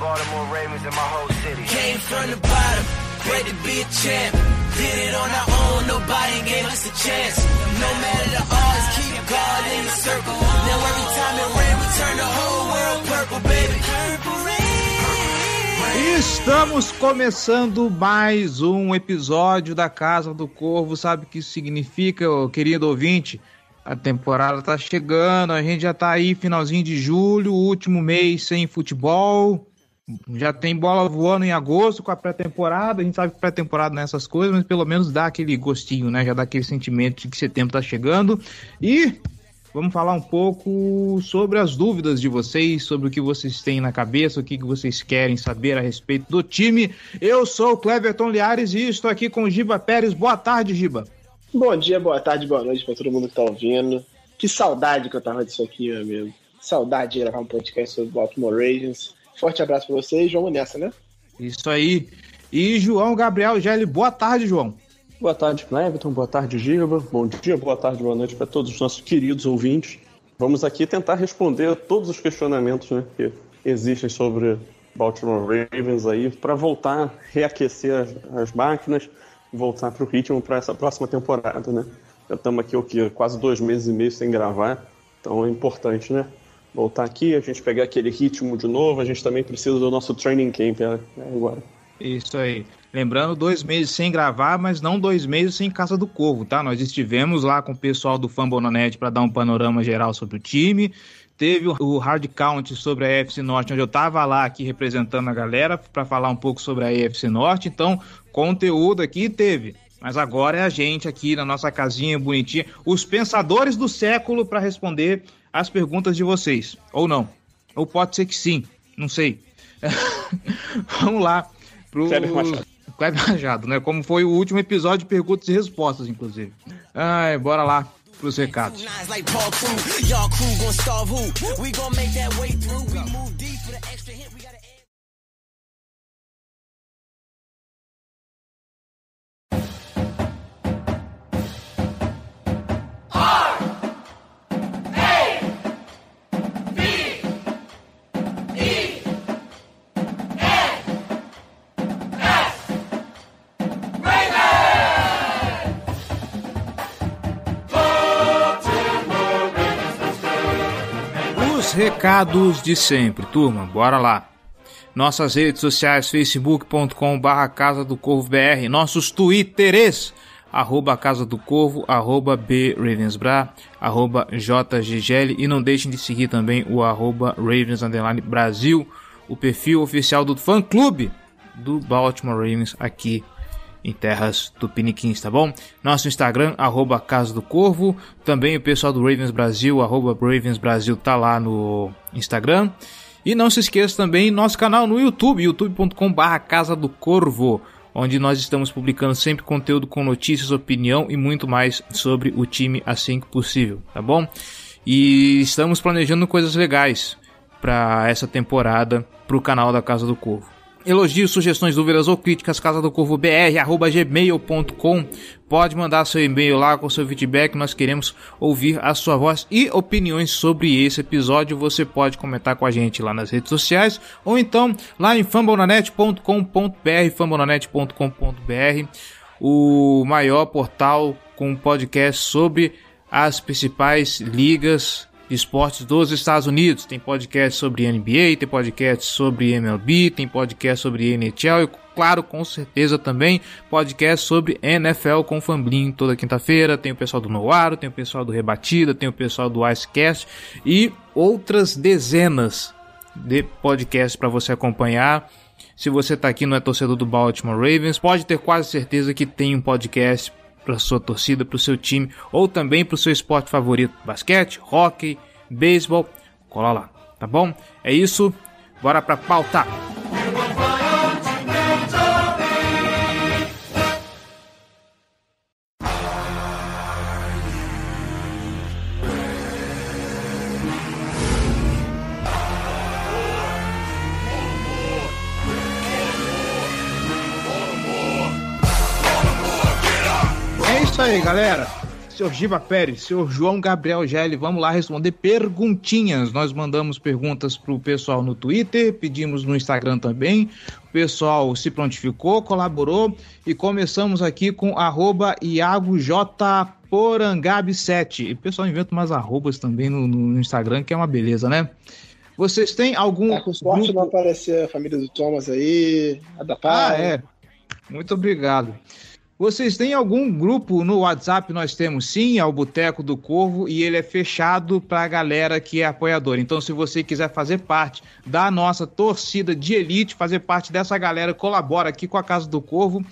Baltimore Ravens and my whole city. Came from the bottom, great to be a champ. Did it on our own, nobody gave us a chance. No matter the odds, keep God in the circle. Now every time it rain, we turn the whole world purple, baby. Purple rain. Estamos começando mais um episódio da Casa do Corvo. Sabe o que isso significa, querido ouvinte? A temporada tá chegando, a gente já tá aí finalzinho de julho, último mês sem futebol. Já tem bola voando em agosto com a pré-temporada. A gente sabe que pré-temporada não é essas coisas, mas pelo menos dá aquele gostinho, né? Já dá aquele sentimento de que setembro tá chegando. E vamos falar um pouco sobre as dúvidas de vocês, sobre o que vocês têm na cabeça, o que que vocês querem saber a respeito do time. Eu sou o Cleverton Liares e estou aqui com o Giba Pérez. Boa tarde, Giba. Bom dia, boa tarde, boa noite pra todo mundo que tá ouvindo. Que saudade que eu tava disso aqui, meu amigo. Saudade de gravar um podcast sobre o Baltimore Ravens. Forte abraço pra vocês, vamos nessa, né? Isso aí. E João Gabriel Gelli. Boa tarde, João. Boa tarde, Cleverton. Boa tarde, Giba. Bom dia, boa tarde, boa noite para todos os nossos queridos ouvintes. Vamos aqui tentar responder a todos os questionamentos né, que existem sobre Baltimore Ravens aí, para voltar a reaquecer as, as máquinas, voltar para o ritmo para essa próxima temporada, né? Já estamos aqui o quê? quase dois meses e meio sem gravar, então é importante, né? Voltar aqui, a gente pegar aquele ritmo de novo, a gente também precisa do nosso training camp né, agora. Isso aí. Lembrando, dois meses sem gravar, mas não dois meses sem Casa do Corvo, tá? Nós estivemos lá com o pessoal do Fambonanet para dar um panorama geral sobre o time. Teve o Hard Count sobre a EFC Norte, onde eu tava lá aqui representando a galera para falar um pouco sobre a EFC Norte. Então, conteúdo aqui teve. Mas agora é a gente aqui na nossa casinha bonitinha, os pensadores do século para responder as perguntas de vocês. Ou não. Ou pode ser que sim. Não sei. Vamos lá pro Kleber Machado. Kleber Machado, né? Como foi o último episódio de perguntas e respostas, inclusive. Ai, bora lá pros recados. Nines recados de sempre, turma, bora lá. Nossas redes sociais, facebook.com barra Casa do Corvo BR, nossos twitteres, arroba Casa do Corvo, arroba B Ravensbra, arroba JGGL e não deixem de seguir também o arroba Ravens Brasil, o perfil oficial do fã clube do Baltimore Ravens aqui em terras tupiniquins, tá bom? Nosso Instagram, arroba Casa do Corvo. Também o pessoal do Ravens Brasil, arroba Ravens Brasil, tá lá no Instagram. E não se esqueça também nosso canal no YouTube, youtube.com barra Casa do Corvo, onde nós estamos publicando sempre conteúdo com notícias, opinião e muito mais sobre o time assim que possível, tá bom? E estamos planejando coisas legais para essa temporada pro canal da Casa do Corvo. Elogios, sugestões, dúvidas ou críticas, casa do corvo br, arroba gmail.com. Pode mandar seu e-mail lá com seu feedback, nós queremos ouvir a sua voz e opiniões sobre esse episódio. Você pode comentar com a gente lá nas redes sociais ou então lá em fambonanet.com.br, fambonanet.com.br, o maior portal com podcast sobre as principais ligas esportes dos Estados Unidos. Tem podcast sobre NBA, tem podcast sobre MLB, tem podcast sobre NHL e, claro, com certeza também podcast sobre NFL com Famblin toda quinta-feira. Tem o pessoal do Noaro, tem o pessoal do Rebatida, tem o pessoal do Icecast e outras dezenas de podcasts para você acompanhar. Se você está aqui não é torcedor do Baltimore Ravens, pode ter quase certeza que tem um podcast para sua torcida, para o seu time ou também para o seu esporte favorito: basquete, hockey, beisebol. Cola lá, tá bom? É isso. Bora para pauta. Aí, galera. Senhor Giba Pérez, senhor João Gabriel Gelli, vamos lá responder perguntinhas. Nós mandamos perguntas pro pessoal no Twitter, pedimos no Instagram também. O pessoal se prontificou, colaborou e começamos aqui com arroba IagoJPorangab7. E o pessoal inventa umas arrobas também no, no Instagram, que é uma beleza, né? Vocês têm algum. Tá com sorte grupo- não aparecer a família do Thomas aí, a da Ah, Paz. é. Muito obrigado. Vocês têm algum grupo no WhatsApp? Nós temos sim, é o Boteco do Corvo e ele é fechado para a galera que é apoiadora. Então, se você quiser fazer parte da nossa torcida de elite, fazer parte dessa galera, colabora aqui com a Casa do Corvo,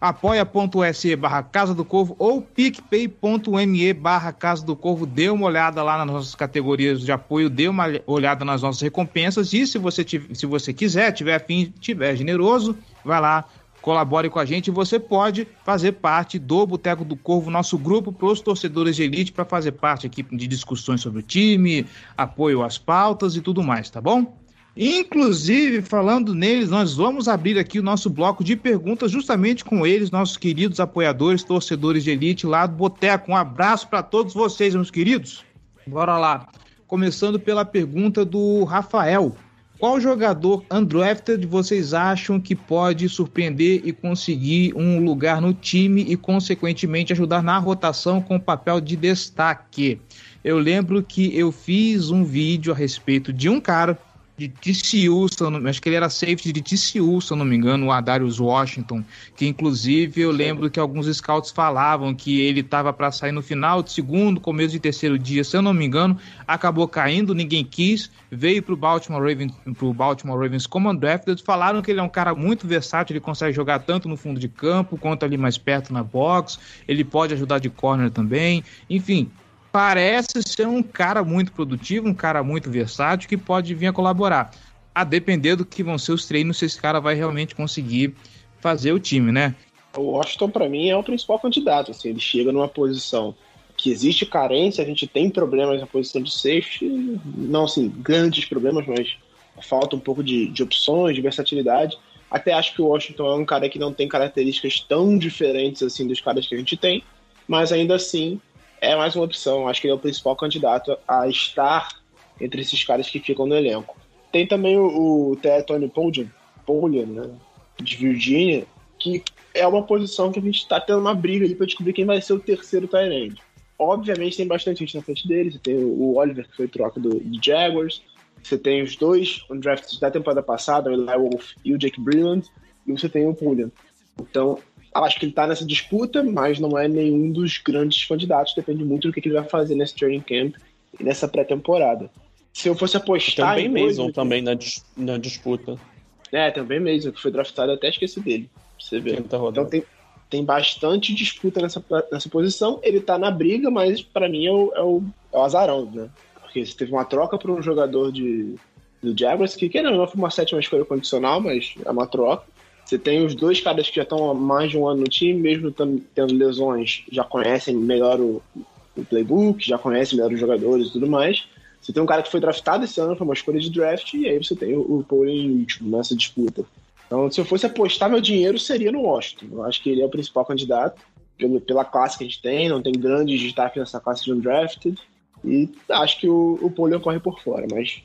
apoia.se barra Casa do Corvo ou picpay.me barra Casa do Corvo. Dê uma olhada lá nas nossas categorias de apoio, dê uma olhada nas nossas recompensas e se você, tiv- se você quiser, tiver afim, tiver generoso, vai lá, colabore com a gente. Você pode fazer parte do Boteco do Corvo, nosso grupo para os torcedores de elite, para fazer parte aqui de discussões sobre o time, apoio às pautas e tudo mais, tá bom? Inclusive, falando neles, nós vamos abrir aqui o nosso bloco de perguntas justamente com eles, nossos queridos apoiadores, torcedores de elite lá do Boteco. Um abraço para todos vocês, meus queridos. Bora lá. Começando pela pergunta do Rafael. Qual jogador undrafted vocês acham que pode surpreender e conseguir um lugar no time e, consequentemente, ajudar na rotação com papel de destaque? Eu lembro que eu fiz um vídeo a respeito de um cara de TCU, se não- acho que ele era safety de TCU, se eu não me engano, o Adarius Washington, que inclusive eu lembro que alguns scouts falavam que ele estava para sair no final de segundo, começo de terceiro dia, se eu não me engano, acabou caindo, ninguém quis, veio para o Baltimore Ravens, pro Baltimore Ravens como undrafted, falaram que ele é um cara muito versátil, ele consegue jogar tanto no fundo de campo quanto ali mais perto na box, ele pode ajudar de corner também, enfim, parece ser um cara muito produtivo, um cara muito versátil que pode vir a colaborar. A depender do que vão ser os treinos, se esse cara vai realmente conseguir fazer o time, né? O Washington, pra mim, é o principal candidato. Assim, ele chega numa posição que existe carência, a gente tem problemas na posição de safety, não assim, grandes problemas, mas falta um pouco de, de opções, de versatilidade. Até acho que o Washington é um cara que não tem características tão diferentes assim dos caras que a gente tem, mas ainda assim é mais uma opção. Acho que ele é o principal candidato a estar entre esses caras que ficam no elenco. Tem também o, o. Tony Polian, Polian, né, de Virgínia, que é uma posição que a gente está tendo uma briga ali para descobrir quem vai ser o terceiro Tyrande. Obviamente tem bastante gente na frente dele. Você tem o Oliver, que foi troca do, do Jaguars. Você tem os dois undrafted da temporada passada, o Eli Wolf e o Jake Brilland. E você tem o Pulliam. Então, acho que ele está nessa disputa, mas não é nenhum dos grandes candidatos. Depende muito do que ele vai fazer nesse training camp e nessa pré-temporada. Se eu fosse apostar Tem o em Ben dois, Mason eu- também na, dis- na disputa. É, tem o Ben Mason, que foi draftado, até esqueci dele. Pra você ver. Então tem, tem bastante disputa nessa, nessa posição. Ele tá na briga, mas pra mim é o, é o, é o azarão, né? Porque você teve uma troca por um jogador de, do Jaguars, que querendo ou não foi uma sétima escolha condicional, mas é uma troca. Você tem os dois caras que já estão há mais de um ano no time, mesmo tendo lesões, já conhecem melhor o, o playbook, já conhecem melhor os jogadores e tudo mais. Você tem um cara que foi draftado esse ano, foi uma escolha de draft, e aí você tem o, o Paul em último nessa disputa. Então, se eu fosse apostar meu dinheiro, seria no Washington. Eu acho que ele é o principal candidato, pelo, pela classe que a gente tem, não tem grandes destaques nessa classe de undrafted. E acho que o, o Polian corre por fora, mas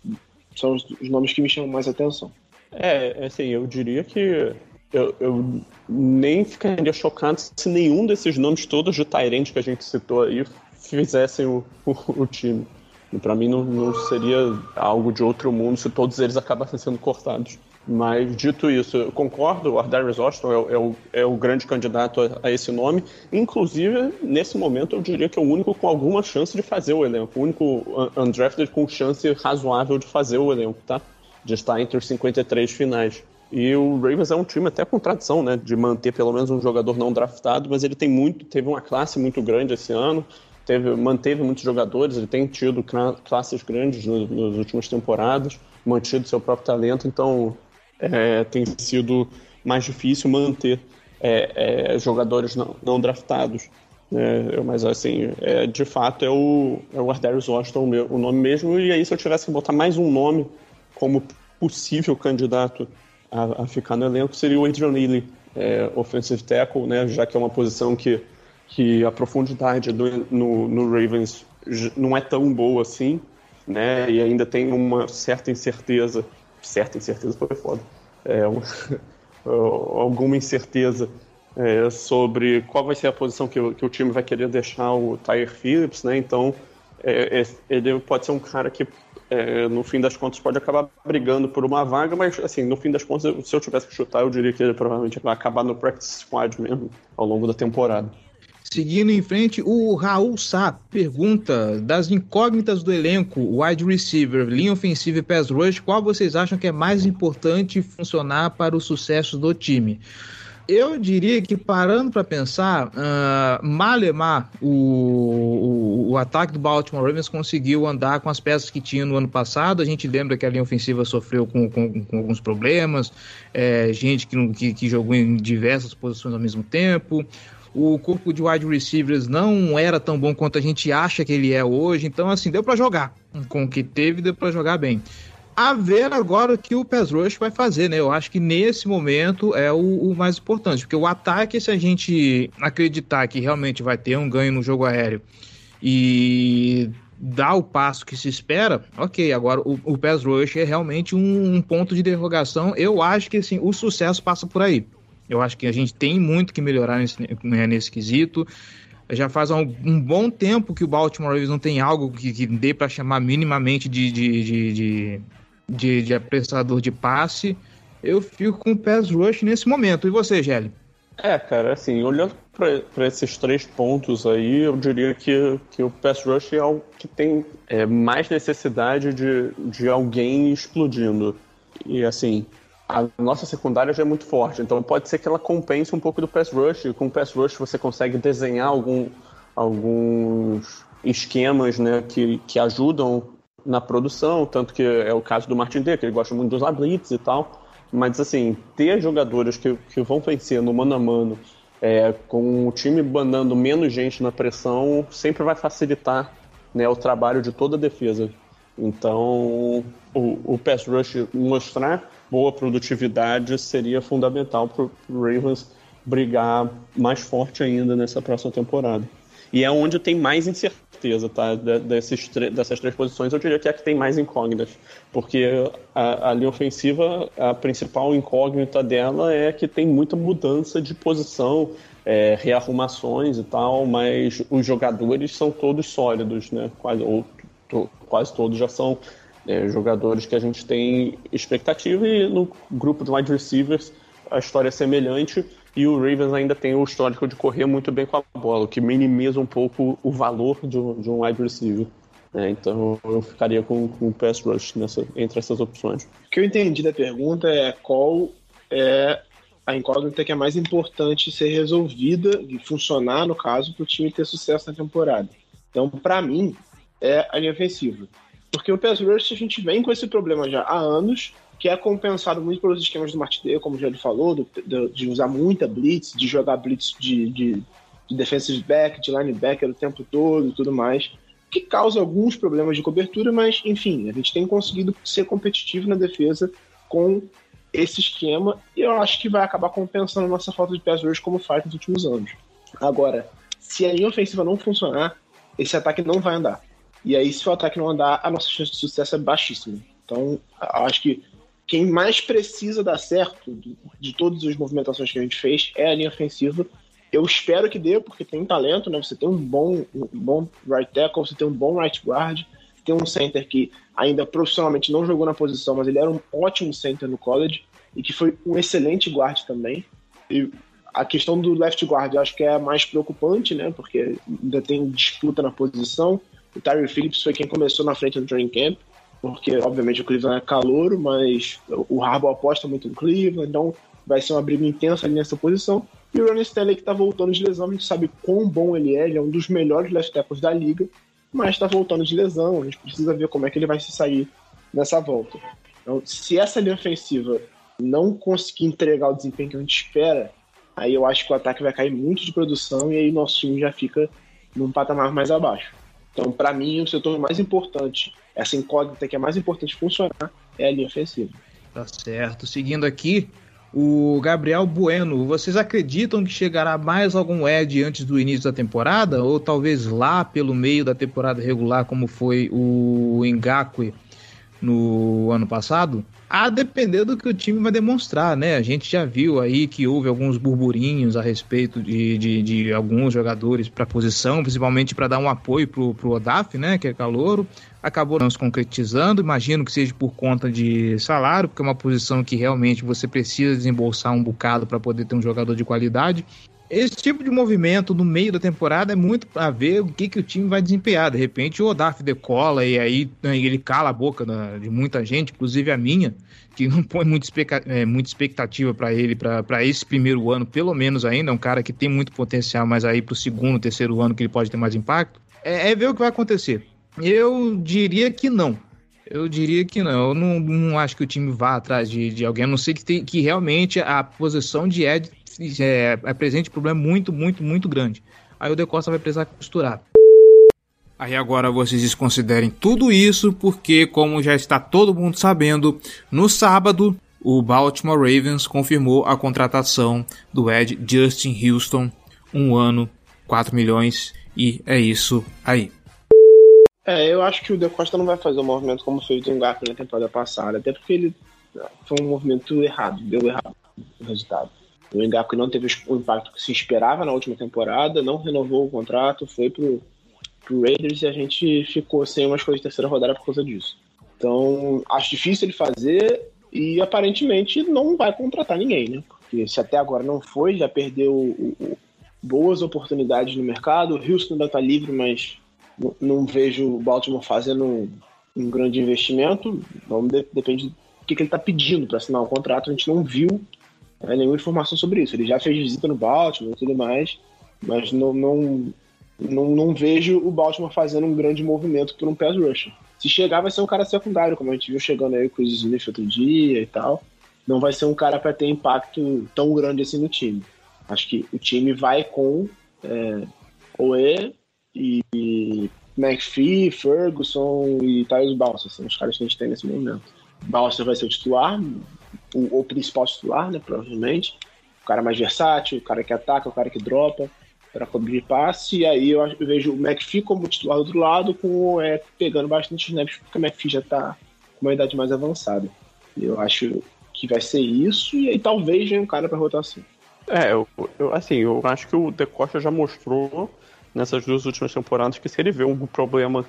são os, os nomes que me chamam mais atenção. É, assim, eu diria que eu, eu nem ficaria chocado se nenhum desses nomes todos de Tyrande que a gente citou aí fizessem o, o, o time. E pra mim não, não seria algo de outro mundo se todos eles acabassem sendo cortados. Mas, dito isso, eu concordo, o Ardarius Washington é, é o, é o grande candidato a, a esse nome. Inclusive, nesse momento, eu diria que é o único com alguma chance de fazer o elenco. O único un- undrafted com chance razoável de fazer o elenco, tá? De estar entre os 53 finais. E o Ravens é um time até com tradição, né? De manter pelo menos um jogador não draftado, mas ele tem muito, teve uma classe muito grande esse ano. Teve, manteve muitos jogadores, ele tem tido cla- classes grandes no- nas últimas temporadas, mantido seu próprio talento, então é, tem sido mais difícil manter é, é, jogadores não, não draftados. né? mas assim, é, de fato é o, é o Ardarius Washington o meu- o nome mesmo, e aí se eu tivesse que botar mais um nome como possível candidato a, a ficar no elenco, seria o Adrian Neely, é, offensive tackle, né? já que é uma posição que que a profundidade do, no, no Ravens não é tão boa assim, né? E ainda tem uma certa incerteza, certa incerteza foi foda, é, um, alguma incerteza é, sobre qual vai ser a posição que, o, que o time vai querer deixar o Tyre Phillips, né? Então é, é, ele pode ser um cara que é, no fim das contas pode acabar brigando por uma vaga, mas assim, no fim das contas, se eu tivesse que chutar, eu diria que ele provavelmente vai acabar no practice squad mesmo ao longo da temporada. Seguindo em frente, o Raul Sá pergunta das incógnitas do elenco, wide receiver, linha ofensiva e pass rush, qual vocês acham que é mais importante funcionar para o sucesso do time? Eu diria que parando para pensar, uh, Malemar, o, o, o, ataque do Baltimore Ravens conseguiu andar com as peças que tinha no ano passado. A gente lembra que a linha ofensiva sofreu com, com, com alguns problemas, é, gente que, que, que jogou em diversas posições ao mesmo tempo o corpo de wide receivers não era tão bom quanto a gente acha que ele é hoje. Então, assim, deu para jogar. Com o que teve, deu para jogar bem. A ver agora o que o Pass Rush vai fazer, né? Eu acho que nesse momento é o, o, mais importante, porque o ataque, se a gente acreditar que realmente vai ter um ganho no jogo aéreo e dar o passo que se espera, ok. Agora o, o Pass Rush é realmente um, um ponto de derrogação. Eu acho que assim, o sucesso passa por aí. Eu acho que a gente tem muito que melhorar nesse, né, nesse quesito. Já faz um, um, bom tempo que o Baltimore Ravens não tem algo que, que dê para chamar minimamente de, de, de, de, de, de apressador de passe. Eu fico com o pass rush nesse momento. E você, Gelli? É, cara, assim, olhando para esses três pontos aí, eu diria que, que o pass rush é o que tem é, mais necessidade de, de alguém explodindo. E assim, a nossa secundária já é muito forte, então pode ser que ela compense um pouco do pass rush. Com o pass rush você consegue desenhar algum, alguns esquemas né, que, que ajudam na produção, tanto que é o caso do Martin D, que ele gosta muito dos blitz e tal. Mas assim, ter jogadores que, que vão vencer no mano a mano, é, com o time bandando menos gente na pressão, sempre vai facilitar né, o trabalho de toda a defesa. Então, o, o pass rush mostrar boa produtividade seria fundamental para o Ravens brigar mais forte ainda nessa próxima temporada. E é onde tem mais incerteza, tá? Desses, dessas três posições, eu diria que é a que tem mais incógnitas. Porque a, a linha ofensiva, a principal incógnita dela é que tem muita mudança de posição, é, rearrumações e tal, mas os jogadores são todos sólidos, né? Quase, ou to, quase todos já são é, jogadores que a gente tem expectativa e no grupo de wide receivers a história é semelhante e o Ravens ainda tem o histórico de correr muito bem com a bola, o que minimiza um pouco o valor de um, de um wide receiver. É, então eu ficaria com, com o pass rush nessa, entre essas opções. O que eu entendi da pergunta é qual é a incógnita que é mais importante ser resolvida e funcionar, no caso, para o time ter sucesso na temporada. Então, para mim, é a linha ofensiva. Porque o pass rush a gente vem com esse problema já há anos, que é compensado muito pelos esquemas do Martindale, como já ele falou, do, do, de usar muita blitz, de jogar blitz de, de, de defensive back, de linebacker o tempo todo e tudo mais, que causa alguns problemas de cobertura, mas enfim, a gente tem conseguido ser competitivo na defesa com esse esquema e eu acho que vai acabar compensando nossa falta de pass rush como faz nos últimos anos. Agora, se a linha ofensiva não funcionar, esse ataque não vai andar. E aí, se o ataque não andar, a nossa chance de sucesso é baixíssima. Então, acho que quem mais precisa dar certo de, de todas as movimentações que a gente fez é a linha ofensiva. Eu espero que dê, porque tem talento, né? Você tem um bom, um bom right tackle, você tem um bom right guard, tem um center que ainda profissionalmente não jogou na posição, mas ele era um ótimo center no college e que foi um excelente guard também. E a questão do left guard eu acho que é a mais preocupante, né? Porque ainda tem disputa na posição. O Tyree Phillips foi quem começou na frente do training camp, porque obviamente o Cleveland é calouro, mas o Harbaugh aposta muito no Cleveland, então vai ser uma briga intensa ali nessa posição. E o Ronnie Stanley que tá voltando de lesão, a gente sabe quão bom ele é, ele é um dos melhores left tackles da liga, mas tá voltando de lesão, a gente precisa ver como é que ele vai se sair nessa volta. Então, se essa linha ofensiva não conseguir entregar o desempenho que a gente espera, aí eu acho que o ataque vai cair muito de produção e aí nosso time já fica num patamar mais abaixo. Então, para mim, o setor mais importante, essa incógnita que é mais importante funcionar, é a linha ofensiva. Tá certo. Seguindo aqui, O Gabriel Bueno, vocês acreditam que chegará mais algum Ed antes do início da temporada? Ou talvez lá pelo meio da temporada regular, como foi o Ngakwe no ano passado? A depender do que o time vai demonstrar, né? A gente já viu aí que houve alguns burburinhos a respeito de, de, de alguns jogadores para posição, principalmente para dar um apoio pro, pro Odaf, né? Que é calouro. Acabou não se concretizando, imagino que seja por conta de salário, porque é uma posição que realmente você precisa desembolsar um bocado para poder ter um jogador de qualidade. Esse tipo de movimento no meio da temporada é muito para ver o que, que o time vai desempenhar. De repente o Odaf decola e aí né, ele cala a boca de muita gente, inclusive a minha, que não põe muita, é, muita expectativa para ele, para esse primeiro ano, pelo menos ainda. É um cara que tem muito potencial, mas aí para o segundo, terceiro ano que ele pode ter mais impacto. É, é ver o que vai acontecer. Eu diria que não. Eu diria que não. Eu não, não acho que o time vá atrás de, de alguém, a não ser que, tem, que realmente a posição de Ed é, apresente um problema muito, muito, muito grande. Aí o De Costa vai precisar costurar. Aí agora vocês desconsiderem tudo isso, porque, como já está todo mundo sabendo, no sábado o Baltimore Ravens confirmou a contratação do Ed Justin Houston, um ano, 4 milhões, e é isso aí. É, eu acho que o De Costa não vai fazer um movimento como fez o Garfield na temporada passada, até porque ele foi um movimento errado, deu errado o resultado. O Engaku não teve o impacto que se esperava na última temporada, não renovou o contrato, foi pro, pro Raiders e a gente ficou sem umas coisas de terceira rodada por causa disso. Então, acho difícil ele fazer e aparentemente não vai contratar ninguém, né? Porque se até agora não foi, já perdeu o, o, boas oportunidades no mercado. O Houston ainda tá livre, mas não, vejo o Baltimore fazendo um, um grande investimento. Então, de, depende do que, que ele está pedindo para assinar o contrato. A gente não viu é, nenhuma informação sobre isso. Ele já fez visita no Baltimore e tudo mais, mas não, não, não, não vejo o Baltimore fazendo um grande movimento por um pass rusher. Se chegar, vai ser um cara secundário, como a gente viu chegando aí com o Smith outro dia e tal. Não vai ser um cara para ter impacto tão grande assim no time. Acho que o time vai com é, Oe e McPhee, Ferguson e Tyus Balsa. São os caras que a gente tem nesse momento. Balsa vai ser o titular, o, o principal titular, né, provavelmente. O cara mais versátil, o cara que ataca, o cara que dropa para cobrir passe. E aí eu, eu, vejo o McPhee como titular do outro lado, com é, pegando bastante snaps, porque o McPhee já está com uma idade mais avançada. Eu acho que vai ser isso, e aí talvez venha um cara para rotação. É, eu, eu, assim, eu acho que o De Costa já mostrou nessas duas últimas temporadas que se ele vê um problema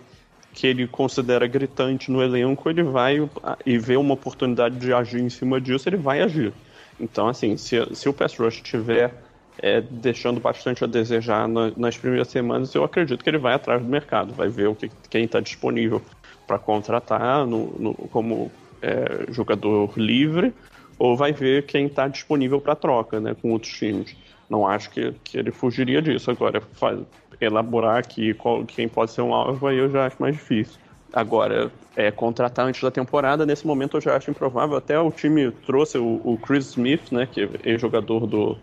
que ele considera gritante no elenco, ele vai e vê uma oportunidade de agir em cima disso, ele vai agir. Então, assim, se, se o pass rush estiver é, deixando bastante a desejar na, nas primeiras semanas, eu acredito que ele vai atrás do mercado, vai ver o que, quem está disponível para contratar no, no, como é, jogador livre, ou vai ver quem está disponível para troca né, com outros times. Não acho que, que ele fugiria disso. Agora, faz, elaborar aqui qual, quem pode ser um alvo, aí eu já acho mais difícil. Agora, é, contratar antes da temporada, nesse momento eu já acho improvável. Até o time trouxe o, o Chris Smith, né, que é jogador do,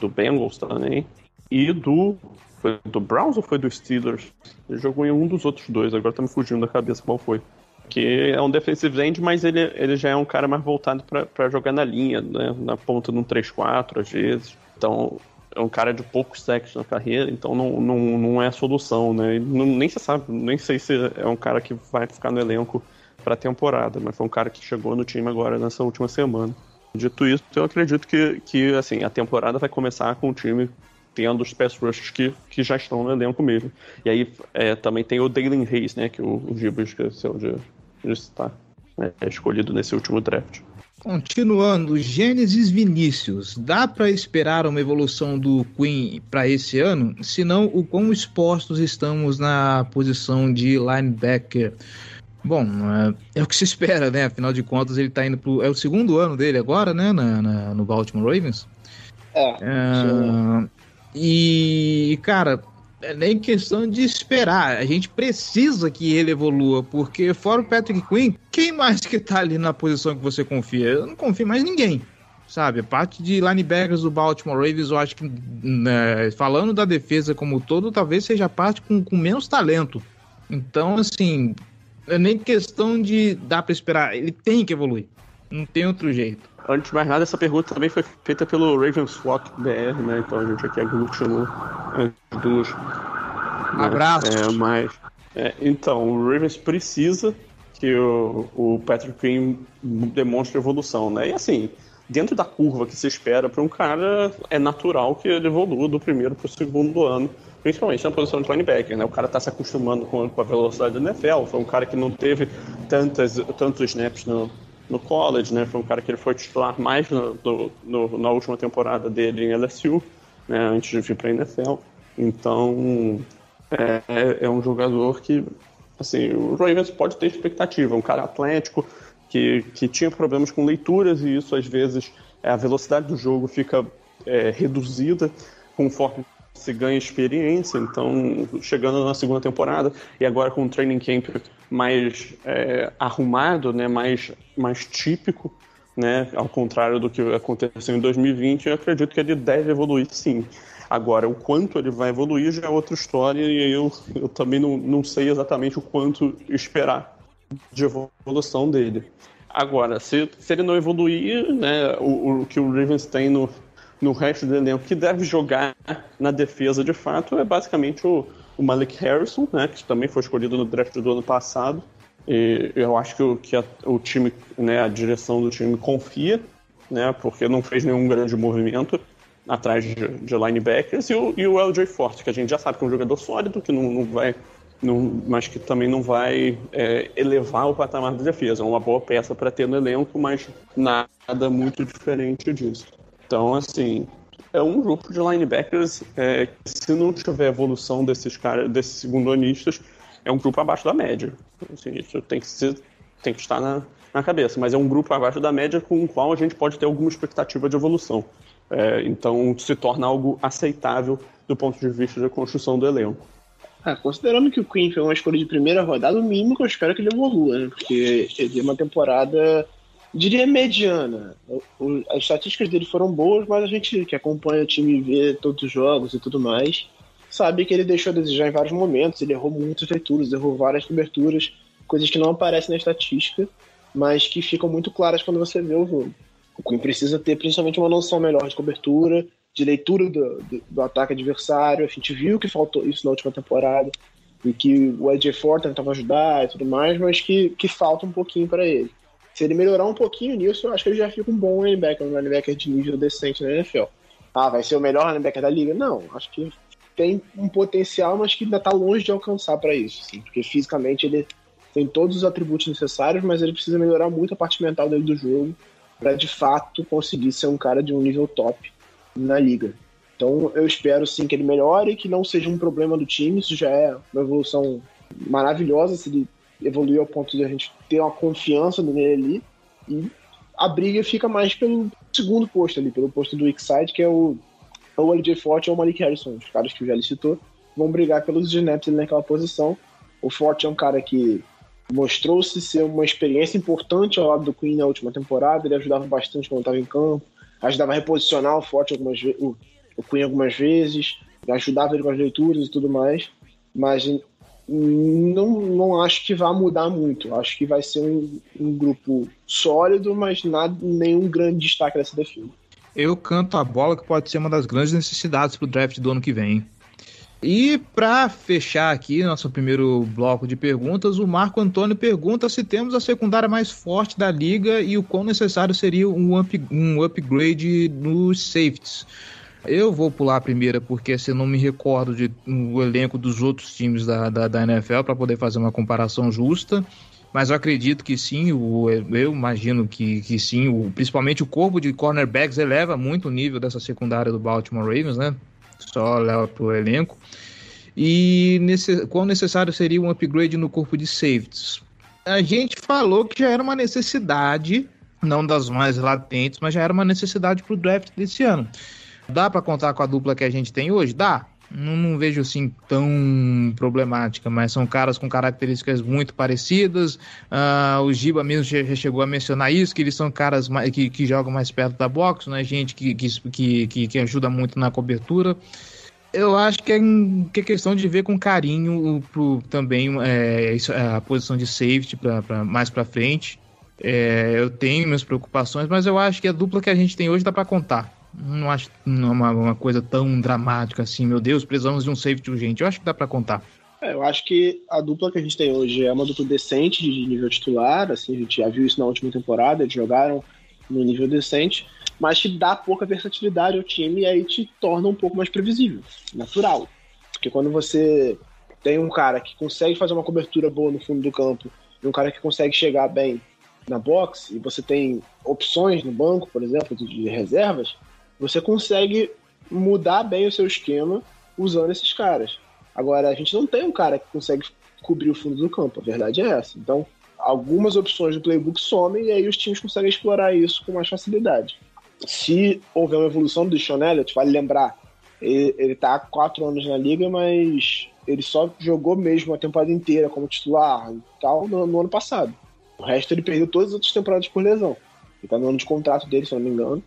do Bengals também, e do. Foi do Browns ou foi do Steelers? Ele jogou em um dos outros dois, agora tá me fugindo da cabeça qual foi. Que é um defensive end, mas ele, ele já é um cara mais voltado para jogar na linha, né, na ponta de um 3-4 às vezes. Então, é um cara de poucos sacks na carreira, então não, não, não é solução, né? Não, nem se sabe, nem sei se é um cara que vai ficar no elenco para a temporada, mas foi um cara que chegou no time agora nessa última semana. Dito isso, eu acredito que, que assim, a temporada vai começar com o time tendo os pass que, que já estão no elenco mesmo. E aí é, também tem o Dalen Hayes, né, que o, o Giba esqueceu de, de citar, né, é escolhido nesse último draft. Continuando, Gênesis Vinícius, dá para esperar uma evolução do Queen para esse ano? Se não, o quão expostos estamos na posição de linebacker? Bom, é, é, o que se espera, né? Afinal de contas, ele tá indo pro. É o segundo ano dele agora, né? Na, na no Baltimore Ravens. É. é e, cara, é nem questão de esperar. A gente precisa que ele evolua, porque fora o Patrick Quinn, quem mais que tá ali na posição que você confia? Eu não confio mais ninguém. Sabe, a parte de linebackers do Baltimore Ravens, eu acho que, né, falando da defesa como um todo, talvez seja a parte com, com menos talento. Então, assim, é nem questão de dar para esperar, ele tem que evoluir. Não tem outro jeito. Antes de mais nada, essa pergunta também foi feita pelo Ravenswalk BR, né? Então a gente aqui aglutinou as duas. Né? Abraço. É, mas, é, então, o Ravens precisa que o, o Patrick Queen demonstre evolução, né? E assim, dentro da curva que se espera para um cara, é natural que ele evolua do primeiro para o segundo ano, principalmente na posição de linebacker, né? O cara está se acostumando com, a velocidade do NFL, foi um cara que não teve tantas, tantos snaps no, no college, né? Foi um cara que ele foi titular mais no, no, na última temporada dele em LSU, né? Antes de vir para a NFL. Então, é, é, é um jogador que, assim, o Ravens pode ter expectativa, um cara atlético, que, que tinha problemas com leituras e isso às vezes é, a velocidade do jogo fica é, reduzida conforme se ganha experiência. Então, chegando na segunda temporada e agora com um training camp mais é, arrumado, né, mais, mais típico, né, ao contrário do que aconteceu em 2020, eu acredito que ele deve evoluir sim. Agora, o quanto ele vai evoluir já é outra história e eu, eu também não, não sei exatamente o quanto esperar de evolução dele. Agora, se, se ele não evoluir, né, o, o que o Ravens tem no, no resto do elenco que deve jogar na defesa de fato é basicamente o, o Malik Harrison, né, que também foi escolhido no draft do ano passado. E eu acho que, o, que a, o time, né, a direção do time confia, né, porque não fez nenhum grande movimento atrás de, de linebackers, e o, e o LJ Forte, que a gente já sabe que é um jogador sólido, que não, não vai não, mas que também não vai é, elevar o patamar da defesa. É uma boa peça para ter no elenco, mas nada muito diferente disso. Então, assim, é um grupo de linebackers é, que, se não tiver evolução desses caras, desses segundonistas, é um grupo abaixo da média. Assim, isso tem que, ser, tem que estar na, na cabeça, mas é um grupo abaixo da média com o qual a gente pode ter alguma expectativa de evolução. É, então, se torna algo aceitável do ponto de vista da construção do elenco. Ah, considerando que o Queen foi uma escolha de primeira rodada, o mínimo que eu espero é que ele evolua, né? Porque ele teve uma temporada, diria, mediana. O, as estatísticas dele foram boas, mas a gente que acompanha o time vê todos os jogos e tudo mais, sabe que ele deixou a desejar em vários momentos. Ele errou muitas leituras, errou várias coberturas, coisas que não aparecem na estatística, mas que ficam muito claras quando você vê o jogo. O Queen precisa ter principalmente uma noção melhor de cobertura, de leitura do, do, do, ataque adversário. A gente viu que faltou isso na última temporada e que o AJ Ford tentava ajudar e tudo mais, mas que, que falta um pouquinho para ele. Se ele melhorar um pouquinho nisso, eu acho que ele já fica um bom linebacker, um linebacker de nível decente na NFL. Ah, vai ser o melhor linebacker da liga? Não, acho que tem um potencial, mas que ainda está longe de alcançar para isso, assim, porque fisicamente ele tem todos os atributos necessários, mas ele precisa melhorar muito a parte mental dele do jogo para de fato conseguir ser um cara de um nível top na liga. Então eu espero sim que ele melhore, que não seja um problema do time. Isso já é uma evolução maravilhosa se ele evoluir ao ponto de a gente ter uma confiança nele ali. E a briga fica mais pelo segundo posto ali, pelo posto do side, que é o, o LJ Forte ou o Malik Harrison, os caras que o Jali citou, vão brigar pelos snaps ali naquela posição. O Forte é um cara que mostrou-se ser uma experiência importante ao lado do Queen na última temporada, ele ajudava bastante quando estava em campo ajudava a reposicionar o Forte algumas o Queen algumas vezes, ajudava ele com as leituras e tudo mais, mas não, não acho que vá mudar muito. Acho que vai ser um, um grupo sólido, mas nada, nenhum grande destaque dessa defesa. Eu canto a bola que pode ser uma das grandes necessidades para o draft do ano que vem. E para fechar aqui nosso primeiro bloco de perguntas, o Marco Antônio pergunta se temos a secundária mais forte da liga e o quão necessário seria um, up, um upgrade nos safeties. Eu vou pular a primeira porque assim, não me recordo de o elenco dos outros times da, da, da NFL para poder fazer uma comparação justa. Mas eu acredito que sim, eu imagino que, que sim, o, principalmente o corpo de cornerbacks eleva muito o nível dessa secundária do Baltimore Ravens, né? só leva para o elenco. E nesse, qual necessário seria um upgrade no corpo de safeties? A gente falou que já era uma necessidade, não das mais latentes, mas já era uma necessidade para o draft desse ano. Dá para contar com a dupla que a gente tem hoje? Dá. Não, não, vejo assim tão problemática, mas são caras com características muito parecidas. Uh, o Giba mesmo já, chegou a mencionar isso, que eles são caras mais, que, que jogam mais perto da box, né? Gente que, que, que, que ajuda muito na cobertura. Eu acho que é, que é questão de ver com carinho pro, também é, a posição de safety pra, pra mais para frente. É, eu tenho minhas preocupações, mas eu acho que a dupla que a gente tem hoje dá para contar. Não acho uma, uma coisa tão dramática assim, meu Deus, precisamos de um safety urgente. Eu acho que dá para contar. É, eu acho que a dupla que a gente tem hoje é uma dupla decente de nível titular, assim, a gente já viu isso na última temporada, eles jogaram no nível decente, mas te dá pouca versatilidade ao time e aí te torna um pouco mais previsível, natural. Porque quando você tem um cara que consegue fazer uma cobertura boa no fundo do campo e um cara que consegue chegar bem na box e você tem opções no banco, por exemplo, de reservas, você consegue mudar bem o seu esquema usando esses caras. Agora, a gente não tem um cara que consegue cobrir o fundo do campo, a verdade é essa. Então, algumas opções do playbook somem e aí os times conseguem explorar isso com mais facilidade. Se houver uma evolução do Sean Elliott, vale lembrar, ele, ele tá há quatro anos na liga, mas ele só jogou mesmo a temporada inteira como titular e tal no, no ano passado. O resto ele perdeu todas as outras temporadas por lesão. Ele tá no ano de contrato dele, se não me engano,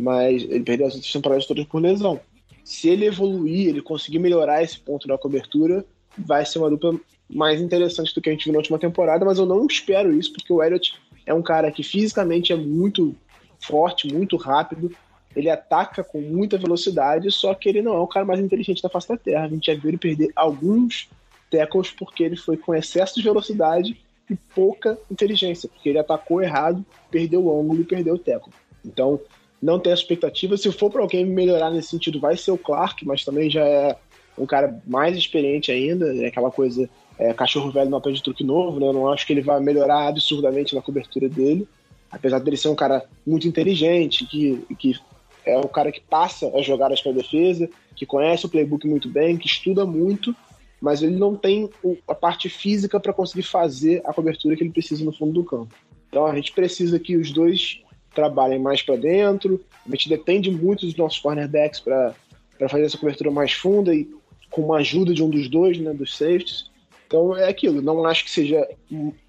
mas ele perdeu as outras temporadas todas por lesão se ele evoluir, ele conseguir melhorar esse ponto da cobertura, vai ser uma dupla mais interessante do que a gente viu na última temporada, mas eu não espero isso, porque o Elliott é um cara que fisicamente é muito forte, muito rápido, ele ataca com muita velocidade, só que ele não é o cara mais inteligente da face da Terra. A gente já viu ele perder alguns tackles porque ele foi com excesso de velocidade e pouca inteligência, porque ele atacou errado, perdeu o ângulo e perdeu o tackle. Então, não tenho expectativa. Se for para alguém melhorar nesse sentido, vai ser o Clark, mas também já é um cara mais experiente ainda. É aquela coisa, é, cachorro velho não aprende truque novo, né? Eu não acho que ele vai melhorar absurdamente na cobertura dele. Apesar dele ser um cara muito inteligente, que, que é um cara que passa as jogadas para defesa, que conhece o playbook muito bem, que estuda muito, mas ele não tem a parte física para conseguir fazer a cobertura que ele precisa no fundo do campo. Então a gente precisa que os dois trabalhem mais para dentro. A gente depende muito dos nossos cornerbacks para fazer essa cobertura mais funda e com a ajuda de um dos dois, né, dos safeties. Então é aquilo, não acho que seja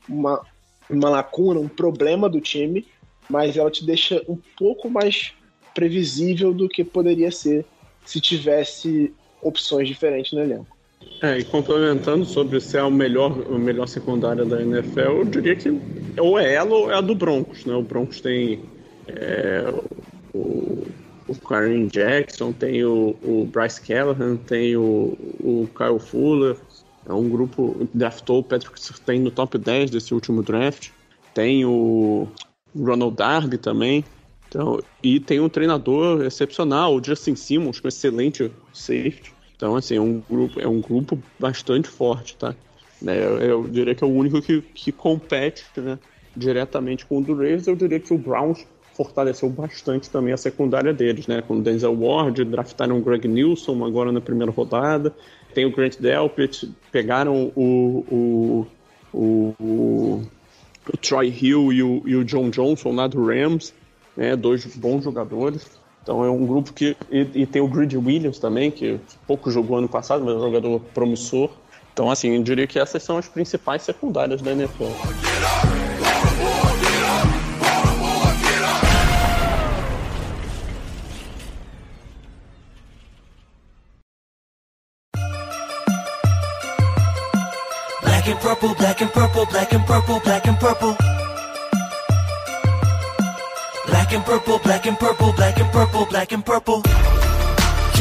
uma, uma lacuna, um problema do time, mas ela te deixa um pouco mais previsível do que poderia ser se tivesse opções diferentes no elenco. É, e complementando sobre se é o melhor, a melhor secundária da NFL, eu diria que ou é ela ou é a do Broncos, né? O Broncos tem é, o, o Karen Jackson, tem o, o, Bryce Callahan, tem o, o Kyle Fuller. É um grupo draftou o Patrick Surtain no top 10 desse último draft. Tem o Ronald Darby também. Então, e tem um treinador excepcional, o Justin Simmons, com excelente safety. Então, assim, é um grupo, é um grupo bastante forte, tá? É, eu diria que é o único que, que compete né, diretamente com o do Ravens. Eu diria que o Browns fortaleceu bastante também a secundária deles, né? Com o Denzel Ward, draftaram o Greg Nilsson agora na primeira rodada. Tem o Grant Delpit, pegaram o, o, o, o, Troy Hill e o, e o John Johnson lá do Rams, né? Dois bons jogadores. Então é um grupo que. E, e tem o Greedy Williams também, que pouco jogou ano passado, mas é um jogador promissor. Então, assim, eu diria que essas são as principais secundárias da NFL. Purple, black and purple, black and purple, black and purple. Black and purple, black and purple, black and purple, black and purple.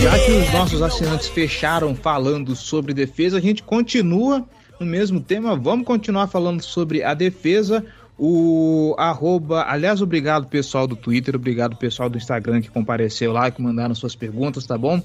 Já que os nossos assinantes fecharam falando sobre defesa, a gente continua no mesmo tema. Vamos continuar falando sobre a defesa. O arroba, aliás, obrigado pessoal do Twitter, obrigado pessoal do Instagram que compareceu lá, que mandaram suas perguntas, tá bom?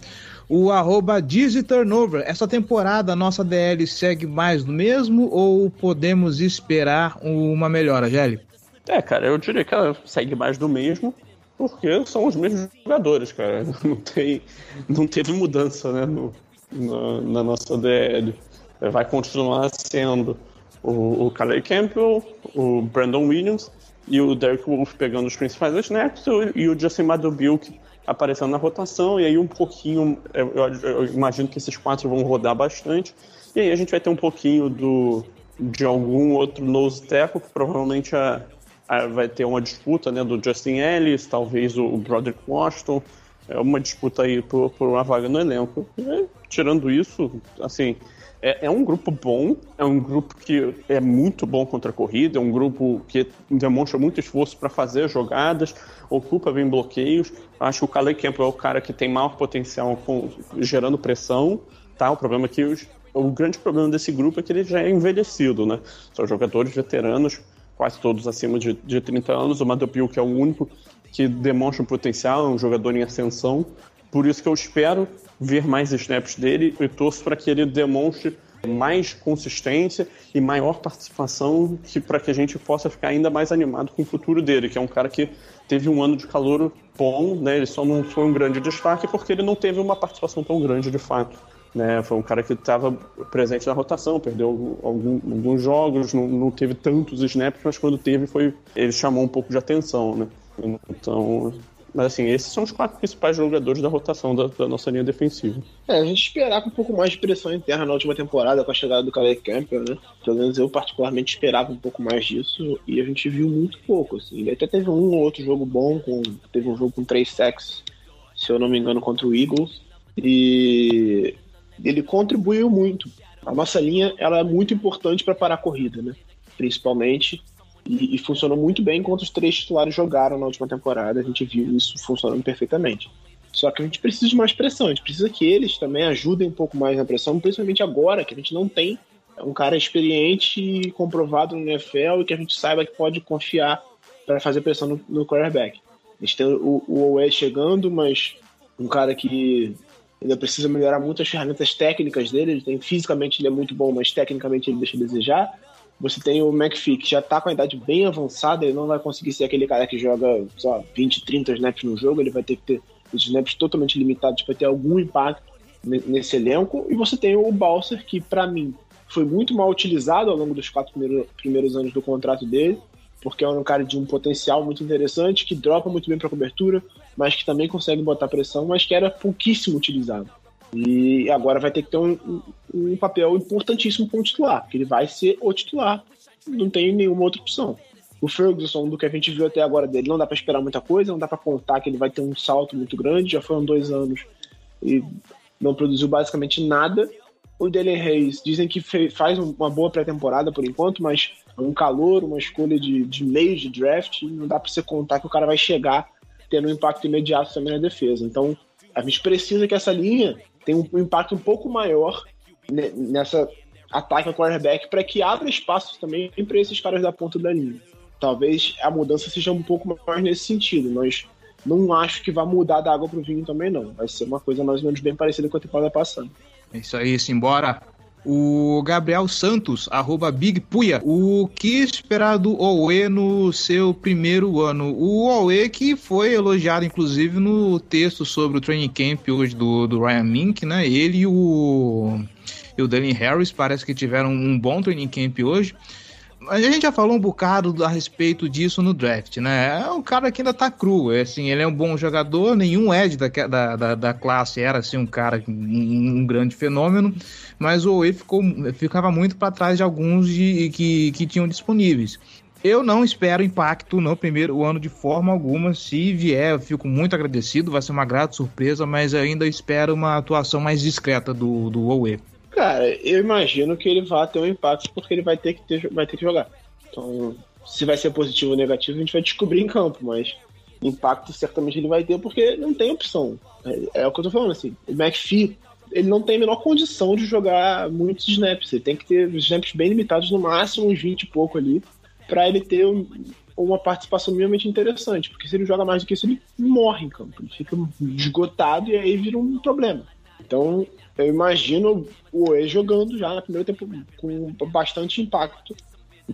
O arroba Turnover, essa temporada a nossa DL segue mais do mesmo ou podemos esperar uma melhora, Gelli? É, cara, eu diria que ela segue mais do mesmo, porque são os mesmos jogadores, cara. Não, tem, não teve mudança, né, no, na, na nossa DL. Vai continuar sendo o, o Calais Campbell, o Brandon Williams e o Derek Wolf pegando os principais snaps e o Justin Madubilk aparecendo na rotação, e aí um pouquinho, eu, eu, imagino que esses quatro vão rodar bastante, e aí a gente vai ter um pouquinho do, de algum outro nose tackle, que provavelmente a, a, vai ter uma disputa né, do Justin Ellis, talvez o, o Broderick Washington, é uma disputa aí por, por uma vaga no elenco. E, tirando isso, assim, é, é, um grupo bom, é um grupo que é muito bom contra a corrida, é um grupo que demonstra muito esforço para fazer jogadas, ocupa bem bloqueios. Acho que o Calais Campbell é o cara que tem maior potencial com, gerando pressão. Tá? O problema é que os, o grande problema desse grupo é que ele já é envelhecido, né? São jogadores veteranos, quase todos acima de, de 30 anos. O Madopil, que é o único que demonstra um potencial, é um jogador em ascensão. Por isso que eu espero ver mais snaps dele e torço para que ele demonstre mais consistência e maior participação para que a gente possa ficar ainda mais animado com o futuro dele, que é um cara que teve um ano de calor bom, né? Ele só não foi um grande destaque porque ele não teve uma participação tão grande de fato. Né, foi um cara que estava presente na rotação, perdeu algum, alguns jogos, não, não, teve tantos snaps, mas quando teve foi ele chamou um pouco de atenção, né? Então mas assim, esses são os quatro principais jogadores da rotação da, da, nossa linha defensiva. É, a gente esperava um pouco mais de pressão interna na última temporada com a chegada do Calais Campbell, né? Pelo menos eu particularmente esperava um pouco mais disso e a gente viu muito pouco, assim. Ele até teve um ou outro jogo bom, com, teve um jogo com três sacks, se eu não me engano, contra o Eagles. E ele contribuiu muito. A nossa linha ela é muito importante para parar a corrida, né? Principalmente e, e, funcionou muito bem enquanto os três titulares jogaram na última temporada. A gente viu isso funcionando perfeitamente. Só que a gente precisa de mais pressão, a gente precisa que eles também ajudem um pouco mais na pressão, principalmente agora que a gente não tem um cara experiente e comprovado no NFL e que a gente saiba que pode confiar para fazer pressão no, no quarterback. A gente tem o, o chegando, mas um cara que ainda precisa melhorar muito as ferramentas técnicas dele. Ele tem fisicamente ele é muito bom, mas tecnicamente ele deixa a desejar. Você tem o McPhee, que já tá com a idade bem avançada, ele não vai conseguir ser aquele cara que joga só 20, 30 snaps no jogo, ele vai ter que ter os snaps totalmente limitados para ter algum impacto nesse elenco. E você tem o Balser, que para mim foi muito mal utilizado ao longo dos quatro primeiros, primeiros anos do contrato dele, porque é um cara de um potencial muito interessante, que dropa muito bem para cobertura, mas que também consegue botar pressão, mas que era pouquíssimo utilizado. E agora vai ter que ter um, um, papel importantíssimo como titular, porque ele vai ser o titular. Não tem nenhuma outra opção. O Ferguson, do que a gente viu até agora dele, não dá para esperar muita coisa, não dá para contar que ele vai ter um salto muito grande. Já foram dois anos e não produziu basicamente nada. O Dele Reis dizem que faz uma boa pré-temporada por enquanto, mas é um calor, uma escolha de, de meio de draft, não dá para você contar que o cara vai chegar tendo um impacto imediato também na defesa. Então, a gente precisa que essa linha tem um, impacto um pouco maior nessa ataque ao quarterback para que abra espaço também para esses caras da ponta da linha. Talvez a mudança seja um pouco mais nesse sentido, mas não acho que vai mudar da água para o vinho também não. Vai ser uma coisa mais ou menos bem parecida com a temporada passada. É isso aí, simbora. O Gabriel Santos, arroba Big Puya. O que esperar do Owe no seu primeiro ano? O Owe que foi elogiado, inclusive, no texto sobre o training camp hoje do, do Ryan Mink, né? Ele e o, e o Danny Harris parece que tiveram um bom training camp hoje. A gente já falou um bocado a respeito disso no draft, né? É um cara que ainda tá cru, é assim, ele é um bom jogador, nenhum Ed da, da, da, classe era assim um cara, um, um grande fenômeno, mas o Owe ficou, ficava muito para trás de alguns de, que, que tinham disponíveis. Eu não espero impacto no primeiro ano de forma alguma. Se vier, eu fico muito agradecido, vai ser uma grata surpresa, mas ainda espero uma atuação mais discreta do, do Owe. Cara, eu imagino que ele vai ter um impacto porque ele vai ter que, ter, vai ter que jogar. Então, se vai ser positivo ou negativo, a gente vai descobrir em campo, mas impacto certamente ele vai ter porque não tem opção. É, é o que eu tô falando, assim. O McPhee, ele não tem a menor condição de jogar muitos snaps. Ele tem que ter snaps bem limitados, no máximo uns 20 e pouco ali, para ele ter um, uma participação minimamente interessante. Porque se ele joga mais do que isso, ele morre em campo. Ele fica esgotado e aí vira um problema. Então, eu imagino o Oe jogando já na primeira temporada com bastante impacto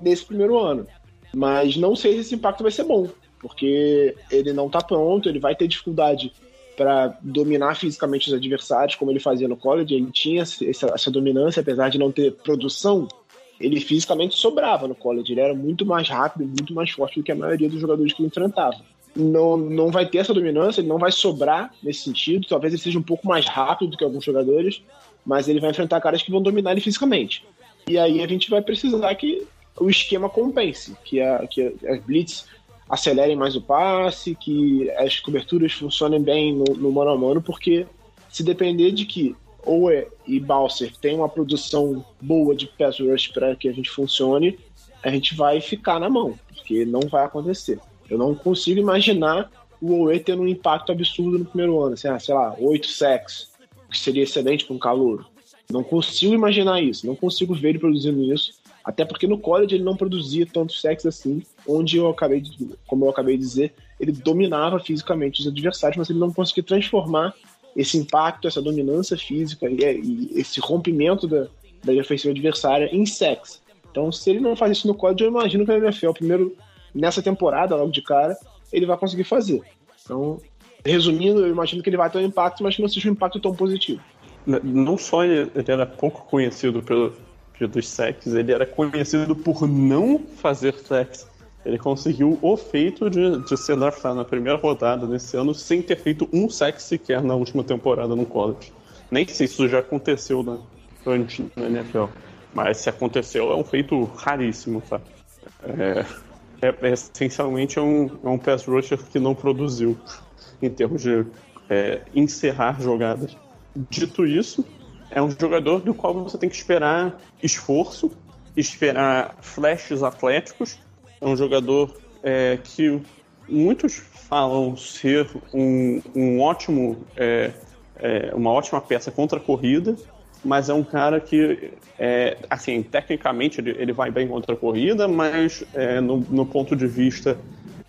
nesse primeiro ano. Mas não sei se esse impacto vai ser bom, porque ele não está pronto, ele vai ter dificuldade para dominar fisicamente os adversários, como ele fazia no college. Ele tinha essa, essa, dominância, apesar de não ter produção, ele fisicamente sobrava no college. Ele era muito mais rápido, muito mais forte do que a maioria dos jogadores que ele enfrentava não, não vai ter essa dominância, ele não vai sobrar nesse sentido. Talvez ele seja um pouco mais rápido do que alguns jogadores, mas ele vai enfrentar caras que vão dominar ele fisicamente. E aí a gente vai precisar que o esquema compense, que a, que a Blitz acelerem mais o passe, que as coberturas funcionem bem no, no mano a mano, porque se depender de que Owe e Balser tenham uma produção boa de pass rush para que a gente funcione, a gente vai ficar na mão, porque não vai acontecer. Eu não consigo imaginar o Owe tendo um impacto absurdo no primeiro ano, assim, ah, sei lá, oito sacks, que seria excelente para um calouro. Não consigo imaginar isso, não consigo ver ele produzindo isso, até porque no college ele não produzia tantos sacks assim, onde eu acabei de, como eu acabei de dizer, ele dominava fisicamente os adversários, mas ele não conseguia transformar esse impacto, essa dominância física e, e esse rompimento da, da defensiva adversária em sacks. Então, se ele não faz isso no college, eu imagino que na NFL, primeiro nessa temporada, logo de cara, ele vai conseguir fazer. Então, resumindo, eu imagino que ele vai ter um impacto, mas que não seja um impacto tão positivo. Não só ele, ele era pouco conhecido pelo, pelos sacks, ele era conhecido por não fazer sacks. Ele conseguiu o feito de, de ser draftado na primeira rodada nesse ano sem ter feito um sack sequer na última temporada no college. Nem sei se isso já aconteceu na, antes na NFL. Mas se aconteceu, é um feito raríssimo, tá? É, é, é, essencialmente é um, é um pass rusher que não produziu em termos de é, encerrar jogadas. Dito isso, é um jogador do qual você tem que esperar esforço, esperar flashes atléticos. É um jogador é, que muitos falam ser um, um ótimo, é, é, uma ótima peça contra a corrida, mas é um cara que, é, assim, tecnicamente ele, ele vai bem contra a corrida, mas é, no, no, ponto de vista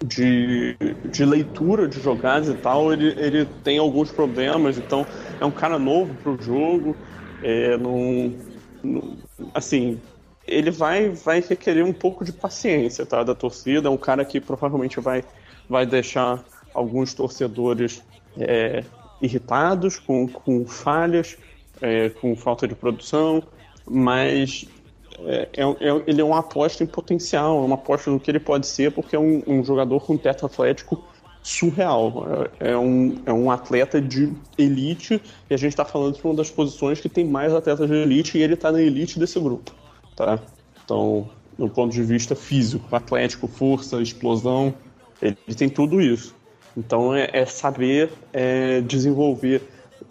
de, de leitura de jogadas e tal, ele, ele tem alguns problemas, então é um cara novo pro jogo, é, assim, ele vai, vai requerer um pouco de paciência tá, da torcida, é um cara que provavelmente vai, vai deixar alguns torcedores é, irritados com, com falhas, é, com falta de produção, mas é, é, é, ele é uma aposta em potencial, é uma aposta no que ele pode ser, porque é um, um jogador com teto atlético surreal. É, é, um, é um atleta de elite, e a gente está falando de uma das posições que tem mais atletas de elite, e ele está na elite desse grupo. Tá? Então, do ponto de vista físico, atlético, força, explosão, ele tem tudo isso. Então é, é saber é, desenvolver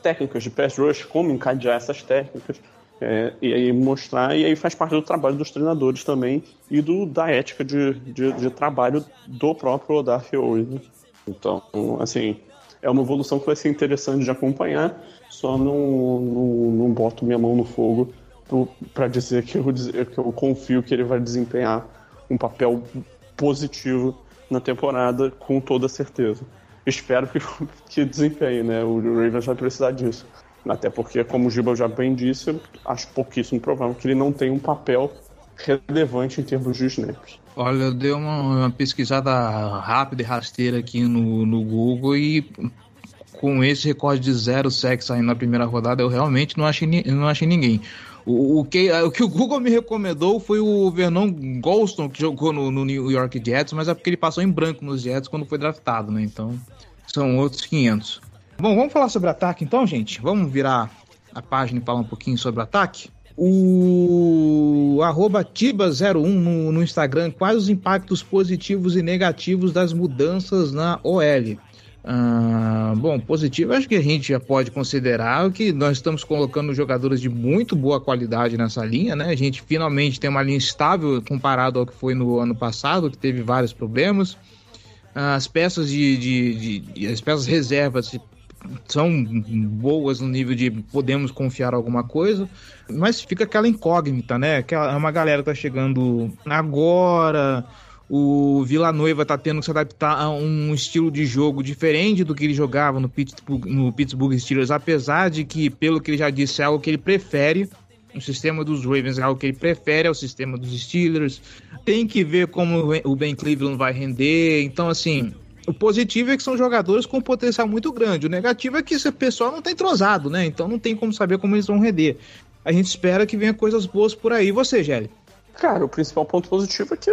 técnicas de pass rush, como encadear essas técnicas, é, e aí mostrar, e aí faz parte do trabalho dos treinadores também e do, da ética de, de, de trabalho do próprio hoje. Né? Então, assim, é uma evolução que vai ser interessante de acompanhar, só não, não, não boto minha mão no fogo para dizer que eu, que eu confio que ele vai desempenhar um papel positivo na temporada com toda certeza espero que, que desempenhe, né? O Ravens vai precisar disso. Até porque, como o Giba já bem disse, acho pouquíssimo provável que ele não tenha um papel relevante em termos de snaps. Olha, eu dei uma, uma pesquisada rápida e rasteira aqui no, no Google e com esse recorde de zero sexo aí na primeira rodada, eu realmente não achei, não achei ninguém. O, o, que, o que o Google me recomendou foi o Vernon Golston, que jogou no, no, New York Jets, mas é porque ele passou em branco nos Jets quando foi draftado, né? Então, são outros 500. Bom, vamos falar sobre ataque então, gente? Vamos virar a página e falar um pouquinho sobre ataque? O arroba Tiba01 no, no Instagram, quais os impactos positivos e negativos das mudanças na OL? Ah, bom, positivo, acho que a gente já pode considerar que nós estamos colocando jogadores de muito boa qualidade nessa linha, né? A gente finalmente tem uma linha estável comparado ao que foi no ano passado, que teve vários problemas as peças de, de, de, as peças reservas são boas no nível de podemos confiar alguma coisa, mas fica aquela incógnita, né? Aquela, é uma galera tá chegando agora, o Vila Noiva tá tendo que se adaptar a um estilo de jogo diferente do que ele jogava no Pittsburgh, no Pittsburgh Steelers, apesar de que, pelo que ele já disse, é algo que ele prefere o sistema dos Ravens é algo que ele prefere ao sistema dos Steelers. Tem que ver como o Ben Cleveland vai render. Então, assim, o positivo é que são jogadores com potencial muito grande. O negativo é que esse pessoal não tem tá entrosado, né? Então não tem como saber como eles vão render. A gente espera que venha coisas boas por aí. E você, Gelli? Cara, o principal ponto positivo é que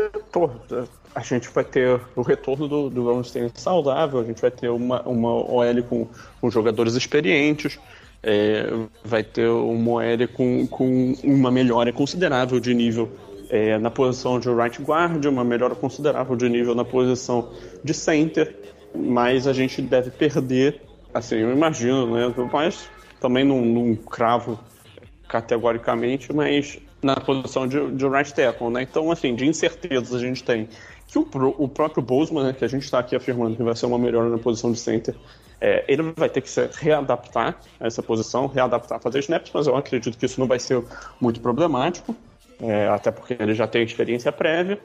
a gente vai ter o retorno do, do Ramstein saudável, a gente vai ter uma, uma OL com, com jogadores experientes, é, vai ter um Moere com, com uma melhora considerável de nível é, na posição de right guard, uma melhora considerável de nível na posição de center, mas a gente deve perder, assim, eu imagino, né? Mas também num, num cravo categoricamente, mas na posição de, de right tackle, né? Então, assim, de incertezas a gente tem que o, o próprio Bozeman, né, que a gente está aqui afirmando que vai ser uma melhora na posição de center, é, ele vai ter que se readaptar a essa posição, readaptar a fazer snaps, mas eu acredito que isso não vai ser muito problemático, é, até porque ele já tem experiência prévia.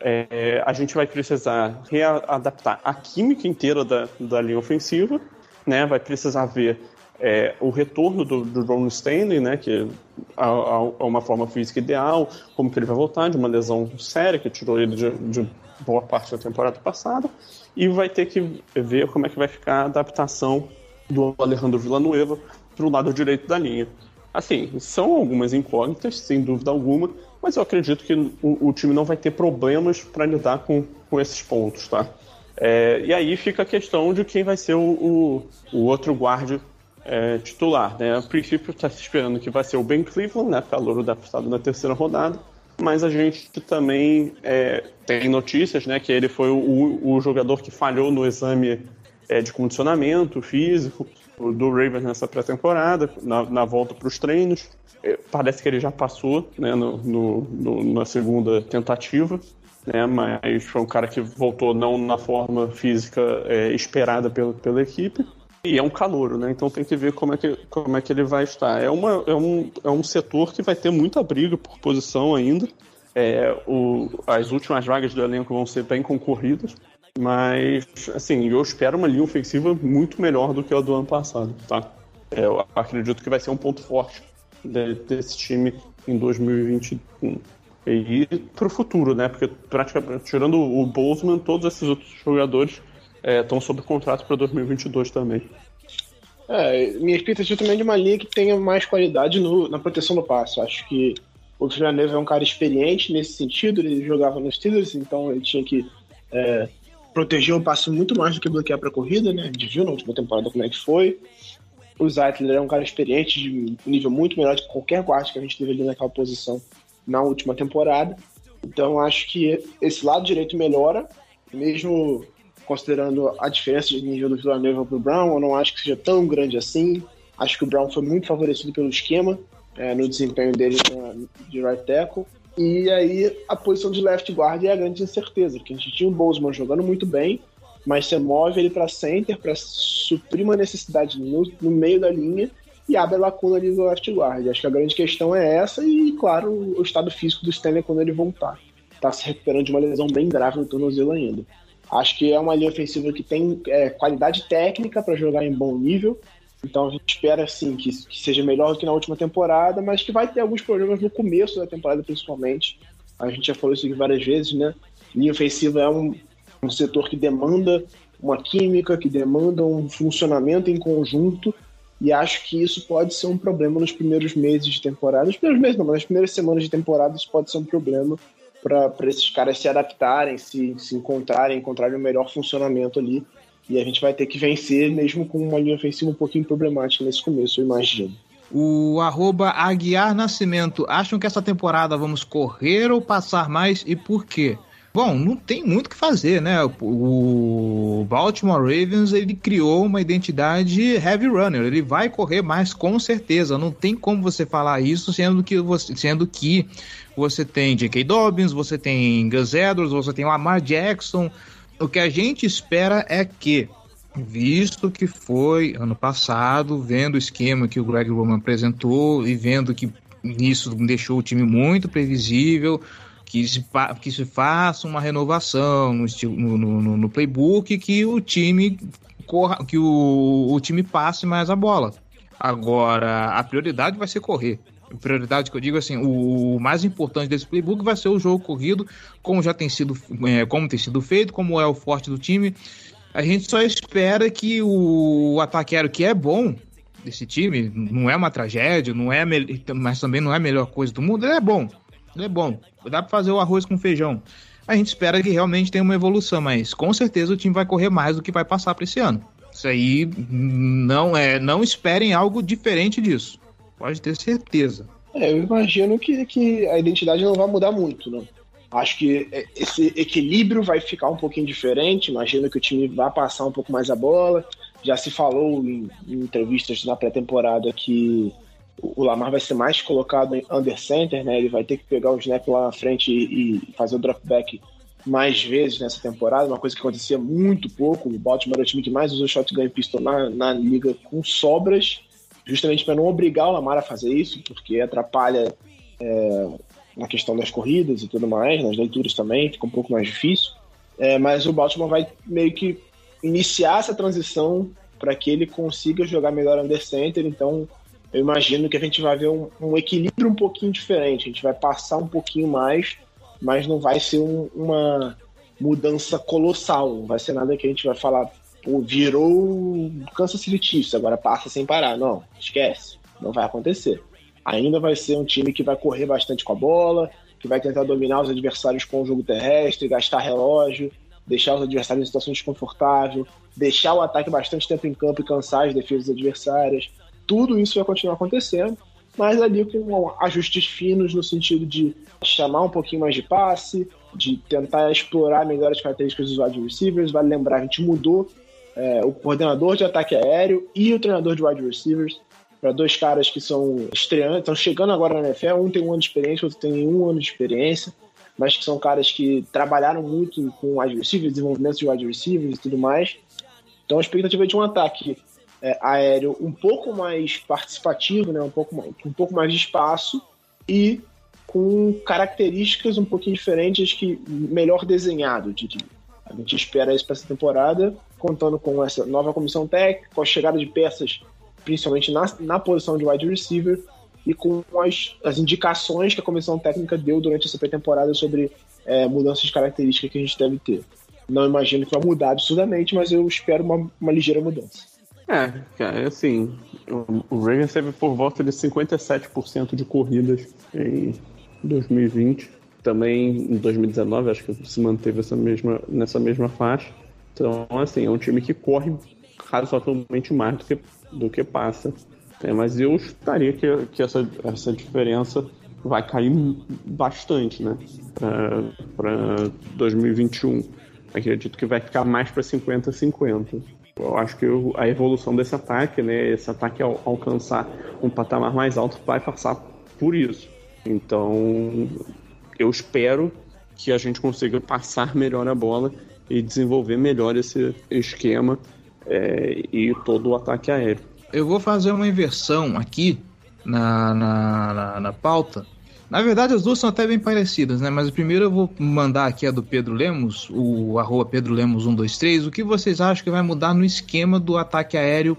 É, a gente vai precisar readaptar a química inteira da, da linha ofensiva, né? vai precisar ver é, o retorno do, do Ron Stanley, né, que a, uma forma física ideal, como que ele vai voltar de uma lesão séria que tirou ele de, de boa parte da temporada passada, e vai ter que ver como é que vai ficar a adaptação do Alejandro Villanueva para o lado direito da linha. Assim, são algumas incógnitas, sem dúvida alguma, mas eu acredito que o, o time não vai ter problemas para lidar com, com esses pontos, tá? É, e aí fica a questão de quem vai ser o, o, o outro guarda é, titular. Né? A princípio está se esperando que vai ser o Ben Cleveland, né? calor adaptado na terceira rodada, mas a gente também é, tem notícias né, que ele foi o, o jogador que falhou no exame é, de condicionamento físico do Ravens nessa pré-temporada, na, na, volta para os treinos. É, parece que ele já passou né, no, no, no, na segunda tentativa. Né, mas foi um cara que voltou não na forma física é, esperada pela, pela equipe. E é um calouro, né? Então tem que ver como é que, como é que ele vai estar. É, uma, é, um, é um setor que vai ter muita briga por posição ainda. É, o, as últimas vagas do elenco vão ser bem concorridas. Mas, assim, eu espero uma linha ofensiva muito melhor do que a do ano passado, tá? É, eu acredito que vai ser um ponto forte de, desse time em 2021. E para o futuro, né? Porque praticamente, tirando o Bozeman, todos esses outros jogadores estão é, sob contrato para 2022 também. É, minha expectativa também é de uma linha que tenha mais qualidade no, na proteção do passe. Acho que o Villaneva é um cara experiente nesse sentido, ele jogava nos Steelers, então ele tinha que é, proteger o passe muito mais do que bloquear para corrida, né? A gente viu na última temporada como é que foi. O Zeitler é um cara experiente, de nível muito melhor de qualquer guarda que a gente teve ali naquela posição na última temporada. Então acho que esse lado direito melhora, mesmo considerando a diferença de nível do Villanova para o Brown, eu não acho que seja tão grande assim. Acho que o Brown foi muito favorecido pelo esquema é, no desempenho dele de right tackle. E aí a posição de left guard é a grande incerteza, porque a gente tinha o Bozeman jogando muito bem, mas você move ele para center para suprir uma necessidade no, no, meio da linha e abre a lacuna ali do left guard. Acho que a grande questão é essa e, claro, o estado físico do Stanley quando ele voltar. Está se recuperando de uma lesão bem grave no tornozelo ainda. Acho que é uma linha ofensiva que tem é, qualidade técnica para jogar em bom nível. Então a gente espera assim que, que, seja melhor do que na última temporada, mas que vai ter alguns problemas no começo da temporada, principalmente. A gente já falou isso aqui várias vezes, né? Linha ofensiva é um, um setor que demanda uma química, que demanda um funcionamento em conjunto. E acho que isso pode ser um problema nos primeiros meses de temporada. Nos primeiros meses, não, mas nas primeiras semanas de temporada isso pode ser um problema para esses caras se adaptarem, se, se encontrarem, encontrarem o melhor funcionamento ali. E a gente vai ter que vencer, mesmo com uma linha ofensiva um pouquinho problemática nesse começo, eu imagino. O arroba Aguiar Nascimento, acham que essa temporada vamos correr ou passar mais e por quê? Bom, não tem muito o que fazer, né? O Baltimore Ravens ele criou uma identidade heavy runner. Ele vai correr mais com certeza. Não tem como você falar isso sendo que você, sendo que você tem J.K. Dobbins, você tem Gus Edwards, você tem Lamar Jackson. O que a gente espera é que, visto que foi ano passado, vendo o esquema que o Greg Roman apresentou e vendo que isso deixou o time muito previsível, que se, que se faça uma renovação no, no, no, no playbook, que o time corra, que o, o time passe mais a bola. Agora, a prioridade vai ser correr prioridade que eu digo assim, o, mais importante desse playbook vai ser o jogo corrido, como já tem sido, é, como tem sido feito, como é o forte do time. A gente só espera que o, o ataque aéreo, que é bom desse time, não é uma tragédia, não é mas também não é a melhor coisa do mundo, ele é bom. É bom. Dá para fazer o arroz com feijão. A gente espera que realmente tenha uma evolução, mas com certeza o time vai correr mais do que vai passar para esse ano. Isso aí não é, não esperem algo diferente disso. Pode ter certeza. É, eu imagino que, que a identidade não vai mudar muito, não. Acho que é, esse equilíbrio vai ficar um pouquinho diferente. Imagino que o time vai passar um pouco mais a bola. Já se falou em, em entrevistas na pré-temporada que o Lamar vai ser mais colocado em under center, né? Ele vai ter que pegar o snap lá na frente e, e fazer o dropback mais vezes nessa temporada, uma coisa que acontecia muito pouco. O Baltimore é o time que mais usou shotgun pistol na, na liga com sobras, justamente para não obrigar o Lamar a fazer isso, porque atrapalha é, na questão das corridas e tudo mais, nas leituras também, fica um pouco mais difícil. É, mas o Baltimore vai meio que iniciar essa transição para que ele consiga jogar melhor under center, então eu imagino que a gente vai ver um, um, equilíbrio um pouquinho diferente, a gente vai passar um pouquinho mais, mas não vai ser um, uma mudança colossal, não vai ser nada que a gente vai falar, pô, virou Kansas City Chiefs, agora passa sem parar, não, esquece, não vai acontecer. Ainda vai ser um time que vai correr bastante com a bola, que vai tentar dominar os adversários com o jogo terrestre, gastar relógio, deixar os adversários em situação desconfortável, deixar o ataque bastante tempo em campo e cansar as defesas adversárias tudo isso vai continuar acontecendo, mas ali com ajustes finos no sentido de chamar um pouquinho mais de passe, de tentar explorar melhor as características dos wide receivers. Vale lembrar, a gente mudou é, o coordenador de ataque aéreo e o treinador de wide receivers para dois caras que são estreantes, estão chegando agora na NFL. Um tem um ano de experiência, outro tem um ano de experiência, mas que são caras que trabalharam muito com wide receivers, desenvolvimento de wide receivers e tudo mais. Então a expectativa é de um ataque é, aéreo um pouco mais participativo, né, um, pouco mais, um pouco mais de espaço e com características um pouquinho diferentes que melhor desenhado, diria. A gente espera isso para essa temporada, contando com essa nova comissão técnica, com a chegada de peças, principalmente na, na posição de wide receiver, e com as, as indicações que a comissão técnica deu durante essa pré-temporada sobre é, mudanças de características que a gente deve ter. Não imagino que vai mudar absurdamente, mas eu espero uma, uma ligeira mudança. É, cara, assim, o, Ravens teve por volta de 57% de corridas em 2020. Também em 2019, acho que se manteve essa mesma, nessa mesma faixa. Então, assim, é um time que corre razoavelmente mais do que, do que passa. É, mas eu estaria que, que essa, essa diferença vai cair bastante, né? Para 2021. Acredito que vai ficar mais para 50-50. Eu acho que a evolução desse ataque, né, esse ataque ao alcançar um patamar mais alto vai passar por isso. Então, eu espero que a gente consiga passar melhor a bola e desenvolver melhor esse esquema é, e todo o ataque aéreo. Eu vou fazer uma inversão aqui na, na, na, na pauta na verdade, as duas são até bem parecidas, né? Mas primeiro eu vou mandar aqui a do Pedro Lemos, o arroba Pedro Lemos 123. O que vocês acham que vai mudar no esquema do ataque aéreo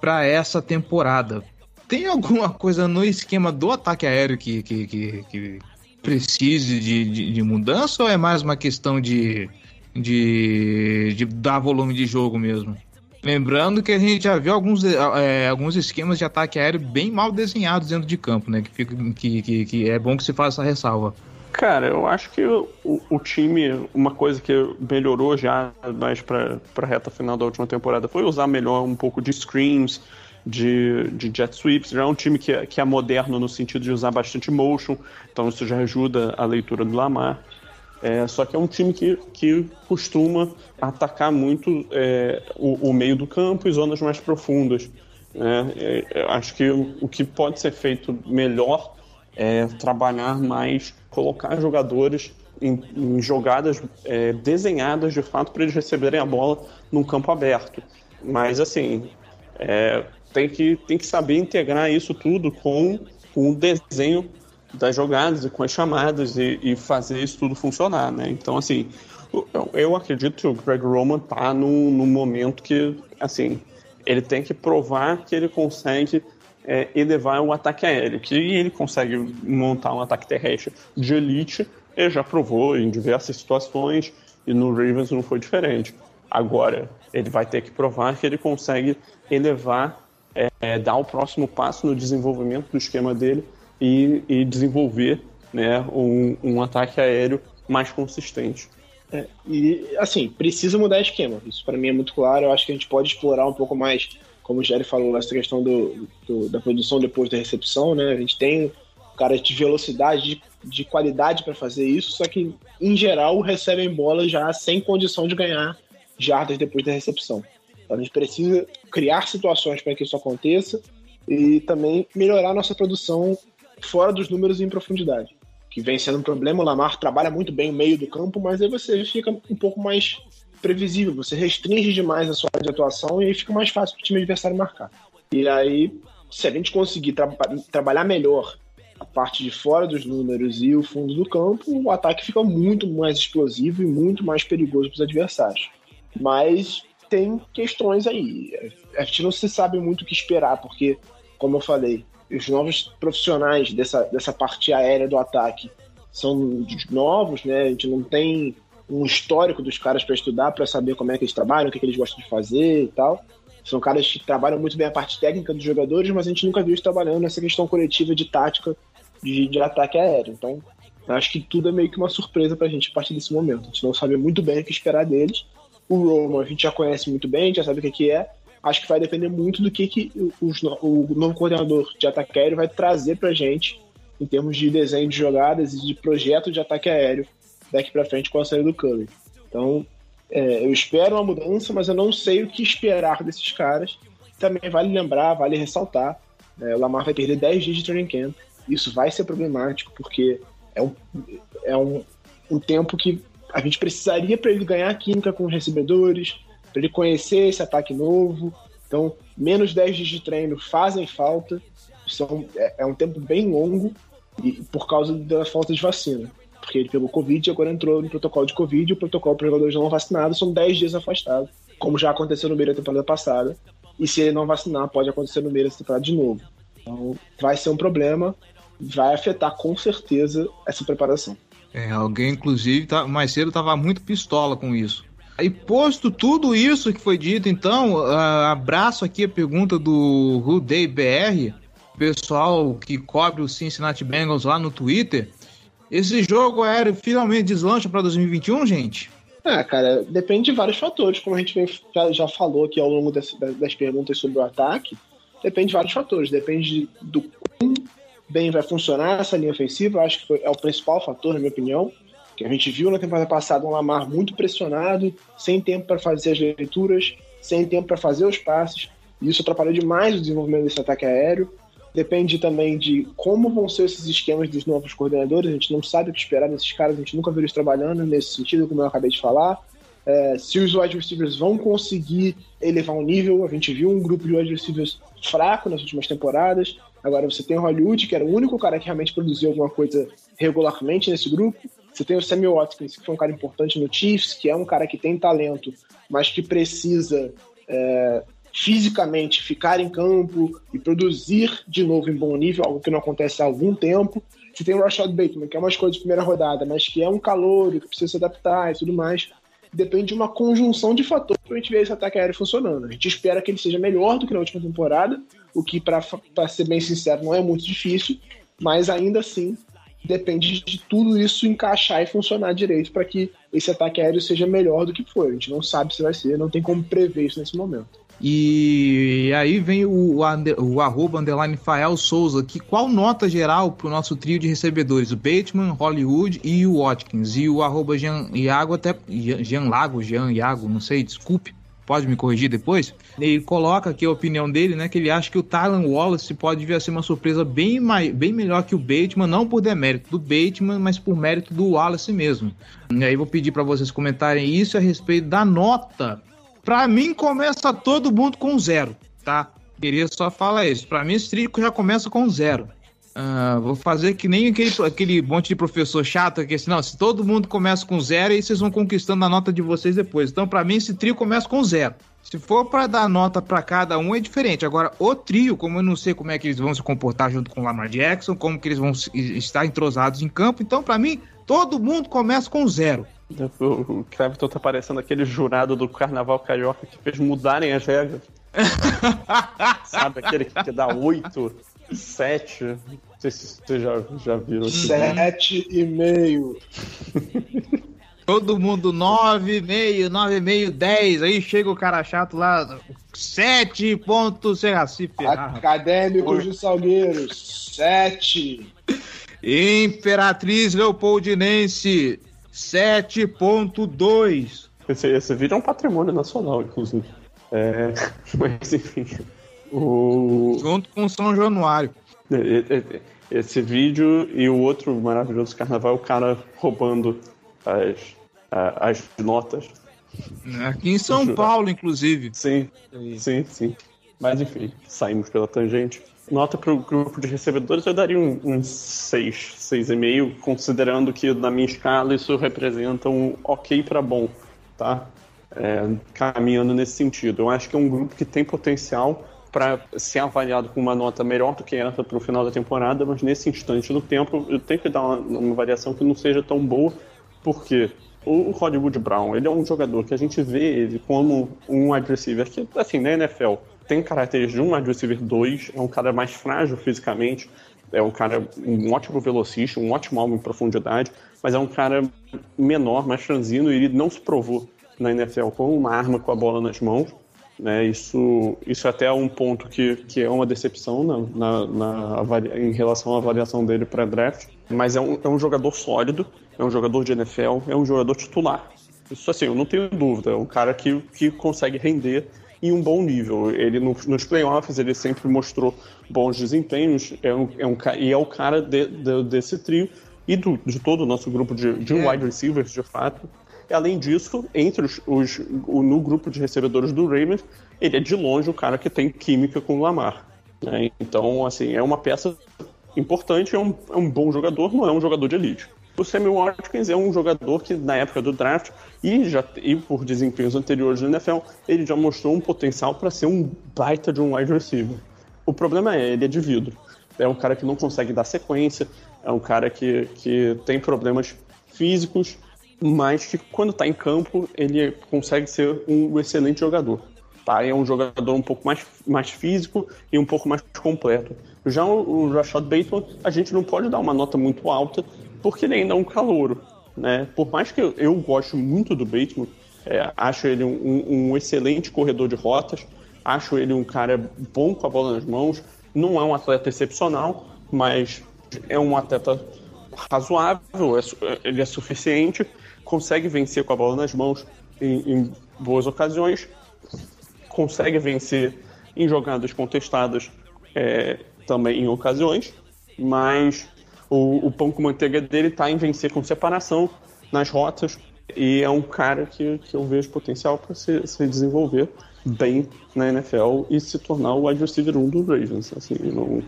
para essa temporada? Tem alguma coisa no esquema do ataque aéreo que, que, que, que precise de, de, de, mudança ou é mais uma questão de, de, de dar volume de jogo mesmo? Lembrando que a gente já viu alguns, é, alguns esquemas de ataque aéreo bem mal desenhados dentro de campo, né? Que, fica, que, que, que é bom que se faça essa ressalva. Cara, eu acho que o, o time, uma coisa que melhorou já mais para a reta final da última temporada foi usar melhor um pouco de screens, de, de jet sweeps. Já é um time que é, que é moderno no sentido de usar bastante motion, então isso já ajuda a leitura do Lamar. É, só que é um time que, que costuma atacar muito é, o, o, meio do campo e zonas mais profundas. Né? É, acho que o, o, que pode ser feito melhor é trabalhar mais, colocar jogadores em, em jogadas é, desenhadas de fato para eles receberem a bola num campo aberto. Mas assim, é, tem, que, tem que saber integrar isso tudo com, com o desenho das jogadas e com as chamadas e, e fazer isso tudo funcionar, né? Então, assim, eu, eu acredito que o Greg Roman tá num, num momento que, assim, ele tem que provar que ele consegue é, elevar o ataque aéreo, que ele consegue montar um ataque terrestre de elite, ele já provou em diversas situações e no Ravens não foi diferente. Agora, ele vai ter que provar que ele consegue elevar, é, dar o próximo passo no desenvolvimento do esquema dele e, e desenvolver né, um, um ataque aéreo mais consistente. É, e assim, precisa mudar esquema. Isso para mim é muito claro. Eu acho que a gente pode explorar um pouco mais, como o Jerry falou, essa questão do, do, da produção depois da recepção. Né? A gente tem caras de velocidade, de, de qualidade para fazer isso, só que em geral recebem bola já sem condição de ganhar jardas depois da recepção. Então, a gente precisa criar situações para que isso aconteça e também melhorar nossa produção fora dos números e em profundidade, que vem sendo um problema. O Lamar trabalha muito bem o meio do campo, mas aí você fica um pouco mais previsível, você restringe demais a sua área de atuação e aí fica mais fácil para o time adversário marcar. E aí, se a gente conseguir tra trabalhar melhor a parte de fora dos números e o fundo do campo, o ataque fica muito mais explosivo e muito mais perigoso para os adversários. Mas tem questões aí. A gente não se sabe muito o que esperar, porque, como eu falei, os novos profissionais dessa, dessa parte aérea do ataque são novos, né? A gente não tem um histórico dos caras para estudar, para saber como é que eles trabalham, o que, que eles gostam de fazer e tal. São caras que trabalham muito bem a parte técnica dos jogadores, mas a gente nunca viu eles trabalhando nessa questão coletiva de tática de, de ataque aéreo. Então, acho que tudo é meio que uma surpresa pra gente a partir desse momento. A gente não sabe muito bem o que esperar deles. O Roman a gente já conhece muito bem, já sabe o que, que é. Acho que vai depender muito do que, que os, o novo coordenador de ataque aéreo vai trazer pra gente em termos de desenho de jogadas e de projeto de ataque aéreo daqui para frente com a saída do Curry. Então, é, eu espero uma mudança, mas eu não sei o que esperar desses caras. Também vale lembrar, vale ressaltar, é, o Lamar vai perder 10 dias de training camp. Isso vai ser problemático, porque é um, é um, um tempo que a gente precisaria para ele ganhar química com os recebedores, para ele conhecer esse ataque novo. Então, menos 10 dias de treino fazem falta. São, é, é um tempo bem longo e por causa da falta de vacina porque ele pegou Covid e agora entrou no protocolo de Covid. E o protocolo para jogadores não vacinados são 10 dias afastados, como já aconteceu no meio da temporada passada. E se ele não vacinar, pode acontecer no meio da temporada de novo. Então, vai ser um problema, vai afetar com certeza essa preparação. É, alguém, inclusive, tá, mais cedo estava muito pistola com isso. E posto tudo isso que foi dito, então, uh, abraço aqui a pergunta do Rudei BR, pessoal que cobre o Cincinnati Bengals lá no Twitter. Esse jogo aéreo finalmente deslancha para 2021, gente? Ah, cara, depende de vários fatores, como a gente já, falou aqui ao longo das, das perguntas sobre o ataque. Depende de vários fatores, depende do quão bem vai funcionar essa linha ofensiva. Acho que foi, é o principal fator, na minha opinião. A gente viu na temporada passada um Lamar muito pressionado, sem tempo para fazer as leituras, sem tempo para fazer os passes. E isso atrapalhou demais o desenvolvimento desse ataque aéreo. Depende também de como vão ser esses esquemas dos novos coordenadores. A gente não sabe o que esperar desses caras, a gente nunca viu eles trabalhando nesse sentido, como eu acabei de falar. É, se os wide receivers vão conseguir elevar um nível, a gente viu um grupo de wide receivers fraco nas últimas temporadas. Agora você tem o Hollywood, que era o único cara que realmente produziu alguma coisa regularmente nesse grupo. Você tem o Samuel Watkins, que foi um cara importante no Chiefs, que é um cara que tem talento, mas que precisa é, fisicamente ficar em campo e produzir de novo em bom nível, algo que não acontece há algum tempo. Você tem o Rashad Bateman, que é uma escolha de primeira rodada, mas que é um calor, que precisa se adaptar e tudo mais. Depende de uma conjunção de fatores para a gente ver esse ataque aéreo funcionando. A gente espera que ele seja melhor do que na última temporada, o que, para ser bem sincero, não é muito difícil, mas ainda assim depende de tudo isso encaixar e funcionar direito para que esse ataque aéreo seja melhor do que foi. A gente não sabe se vai ser, não tem como prever isso nesse momento. E aí vem o, o, o arroba underline Fael Souza, que qual nota geral pro nosso trio de recebedores? O Bateman, Hollywood e o Watkins. E o arroba Jean Iago, até. Jean Lago, Jean Iago, não sei, desculpe. Pode me corrigir depois? Ele coloca aqui a opinião dele, né? Que ele acha que o Tylan Wallace pode vir a ser uma surpresa bem, bem melhor que o Bateman, não por demérito do Bateman, mas por mérito do Wallace mesmo. E aí vou pedir para vocês comentarem isso a respeito da nota Pra mim, começa todo mundo com zero, tá? Queria só falar isso. Pra mim, esse tríco já começa com zero. Uh, vou fazer que nem aquele, aquele monte de professor chato que assim, não, se todo mundo começa com zero, aí vocês vão conquistando a nota de vocês depois. Então, para mim, esse trio começa com zero. Se for para dar nota para cada um, é diferente. Agora, o trio, como eu não sei como é que eles vão se comportar junto com o Lamar Jackson, como que eles vão estar entrosados em campo, então, para mim, todo mundo começa com zero. O Clapton tá parecendo aquele jurado do Carnaval Carioca que fez mudarem as regras. Sabe, aquele que dá 8, 7. Não sei se você já, já viu. 7 e meio. Todo mundo 9,5, 9,5, 10. Aí chega o cara chato lá, 7 pontos, sei lá, se ferrar. Acadêmicos de Salgueiro, 7. Imperatriz Leopoldinense 7.2. Esse, esse vídeo é um patrimônio nacional, inclusive. É, mas enfim. O... Junto com São Januário. Esse vídeo e o outro maravilhoso carnaval, o cara roubando as, as notas. Aqui em São Paulo, inclusive. Sim, sim, sim. Mas enfim, saímos pela tangente. Nota para o grupo de recebedores, eu daria um, um 6, 6,5, considerando que na minha escala isso representa um ok para bom, tá? É, caminhando nesse sentido. Eu acho que é um grupo que tem potencial para ser avaliado com uma nota melhor do que essa para o final da temporada, mas nesse instante do tempo eu tenho que dar uma, uma variação que não seja tão boa, porque o Hollywood Brown, ele é um jogador que a gente vê ele como um wide receiver que, assim, na NFL, tem características de um wide receiver 2, é um cara mais frágil fisicamente, é um cara, um ótimo velocista, um ótimo alvo em profundidade, mas é um cara menor, mais franzino, e ele não se provou na NFL com uma arma com a bola nas mãos. Né, isso, isso é até um ponto que, que é uma decepção na, na, na em relação à avaliação dele para draft. Mas é um, é um jogador sólido, é um jogador de NFL, é um jogador titular. Isso assim, eu não tenho dúvida. É um cara que, que consegue render em um bom nível. Ele no, nos playoffs ele sempre mostrou bons desempenhos. É um, é um, e é o cara de, de, desse trio e do, de todo o nosso grupo de, de é. wide receivers, de fato. Além disso, entre os, os o, no grupo de recebedores do Ravens, ele é de longe o cara que tem química com o Lamar. Né? Então, assim, é uma peça importante, é um, é um bom jogador, não é um jogador de elite. O Sammy Watkins é um jogador que, na época do draft, e, já, e por desempenhos anteriores no NFL, ele já mostrou um potencial para ser um baita de um wide receiver. O problema é, ele é de vidro. É um cara que não consegue dar sequência, é um cara que, que tem problemas físicos, mas que quando está em campo, ele consegue ser um excelente jogador. Tá? É um jogador um pouco mais, mais físico e um pouco mais completo. Já o, Rashad Bateman, a gente não pode dar uma nota muito alta, porque ele ainda é um calouro. Né? Por mais que eu, eu goste muito do Bateman, é, acho ele um, um, excelente corredor de rotas, acho ele um cara bom com a bola nas mãos, não é um atleta excepcional, mas é um atleta razoável, é, ele é suficiente, consegue vencer com a bola nas mãos em, em boas ocasiões, consegue vencer em jogadas contestadas é, também em ocasiões, mas o, o pão com manteiga dele está em vencer com separação nas rotas e é um cara que, que eu vejo potencial para se, se desenvolver bem na NFL e se tornar o wide receiver 1 do Ravens. Assim, não...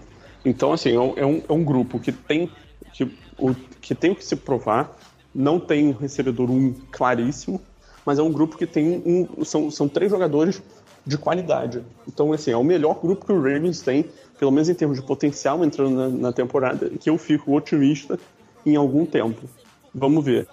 Então, assim, é um, é um é grupo que tem que, o, que tem que se provar, não tem um recebedor 1 claríssimo, mas é um grupo que tem um, são, são três jogadores de qualidade. Então, assim, é o melhor grupo que o Ravens tem pelo menos em termos de potencial entrando na, na temporada, que eu fico otimista em algum tempo. Vamos ver.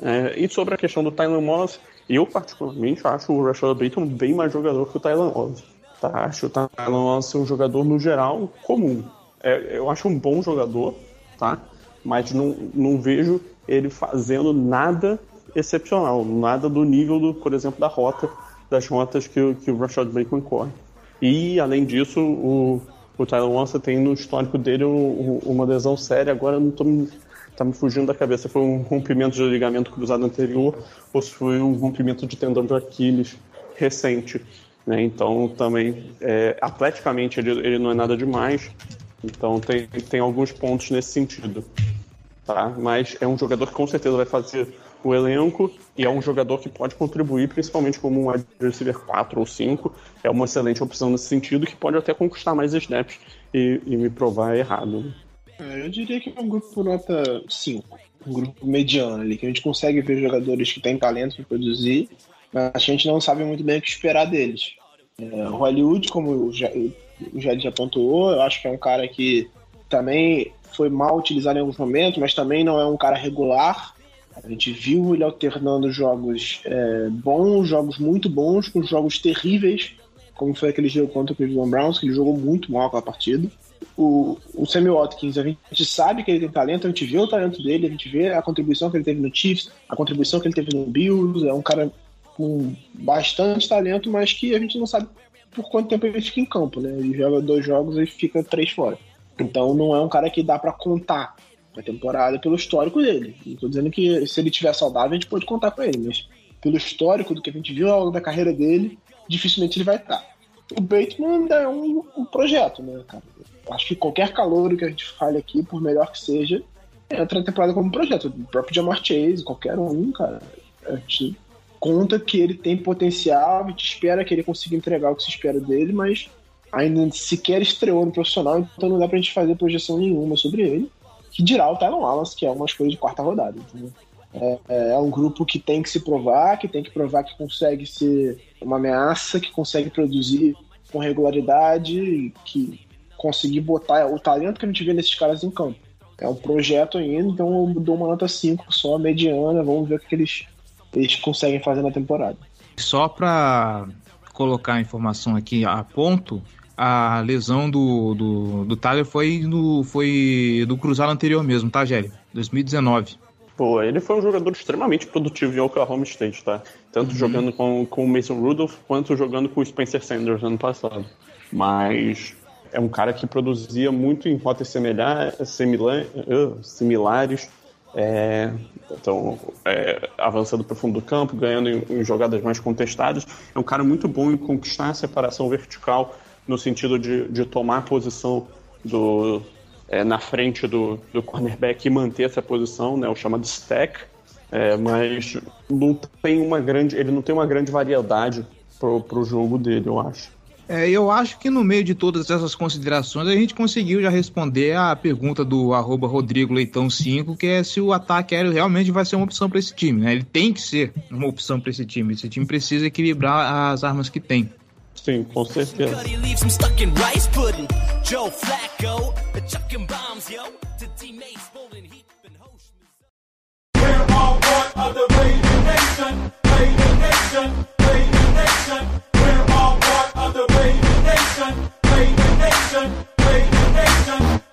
É, e sobre a questão do Tyler Moss, eu particularmente acho o Rashad Bateman bem mais jogador que o Tyler Moss. Tá? Acho o Tyler Moss um jogador, no geral, comum. É, eu acho um bom jogador, tá? mas não, não vejo ele fazendo nada excepcional, nada do nível, do, por exemplo, da rota, das rotas que, que o Rashad Bateman corre. E, além disso, o, o Tyler Watson tem no histórico dele uma lesão séria, agora não tô tá me fugindo da cabeça. Foi um rompimento de ligamento cruzado anterior ou se foi um rompimento de tendão de Aquiles recente. Né? Então, também, é, atleticamente, ele, ele não é nada demais. Então, tem, tem alguns pontos nesse sentido. Tá? Mas é um jogador que com certeza vai fazer o elenco e é um jogador que pode contribuir, principalmente como um wide receiver 4 ou 5. É uma excelente opção nesse sentido, que pode até conquistar mais snaps e, e me provar errado. É, eu diria que é um grupo nota 5, um grupo mediano ali, que a gente consegue ver jogadores que têm talento para produzir, mas a gente não sabe muito bem o que esperar deles. É, o Hollywood, como o Jair já pontuou, eu acho que é um cara que também foi mal utilizado em alguns momentos, mas também não é um cara regular. A gente viu ele alternando jogos é, bons, jogos muito bons, com jogos terríveis, como foi aquele jogo contra o Cleveland Browns, que ele jogou muito mal aquela partida. O, o Sammy Watkins, a gente sabe que ele tem talento, a gente vê o talento dele, a gente vê a contribuição que ele teve no Chiefs, a contribuição que ele teve no Bills, é um cara com bastante talento, mas que a gente não sabe por quanto tempo ele fica em campo, né? Ele joga dois jogos e fica três fora. Então não é um cara que dá para contar na temporada pelo histórico dele. Não tô dizendo que se ele tiver saudável a gente pode contar com ele, mas pelo histórico do que a gente viu ao longo da carreira dele, dificilmente ele vai estar. O Bateman ainda é um, um projeto, né, cara? Acho que qualquer calor que a gente fale aqui, por melhor que seja, entra na temporada como projeto. O próprio Jamar Chase, qualquer um, cara. A gente conta que ele tem potencial, a gente espera que ele consiga entregar o que se espera dele, mas ainda sequer estreou no profissional, então não dá pra gente fazer projeção nenhuma sobre ele. Que dirá o Tyron Wallace, que é uma escolha de quarta rodada. Entendeu? É, é, um grupo que tem que se provar, que tem que provar que consegue ser uma ameaça, que consegue produzir com regularidade, que conseguir botar o talento que a gente vê nesses caras em campo. É um projeto ainda, então eu dou uma nota 5 só, mediana, vamos ver o que eles, eles conseguem fazer na temporada. Só para colocar a informação aqui a ponto, a lesão do, do, do Tyler foi, no, foi do cruzado anterior mesmo, tá, Gélio? 2019. Pô, ele foi um jogador extremamente produtivo em Oklahoma State, tá? Tanto uhum. jogando com, com o Mason Rudolph quanto jogando com o Spencer Sanders ano passado. Mas é um cara que produzia muito em rotas similar, similar, uh, similares, é, então é, avançando para o fundo do campo, ganhando em, em, jogadas mais contestadas. É um cara muito bom em conquistar a separação vertical no sentido de, de tomar a posição do, é, na frente do, do cornerback e manter essa posição, né, o chamado stack. É, mas não tem uma grande, ele não tem uma grande variedade para o jogo dele, eu acho. É, eu acho que no meio de todas essas considerações a gente conseguiu já responder a pergunta do arroba Rodrigo Leitão 5, que é se o ataque aéreo realmente vai ser uma opção para esse time. Né? Ele tem que ser uma opção para esse time. Esse time precisa equilibrar as armas que tem. Sim, com certeza.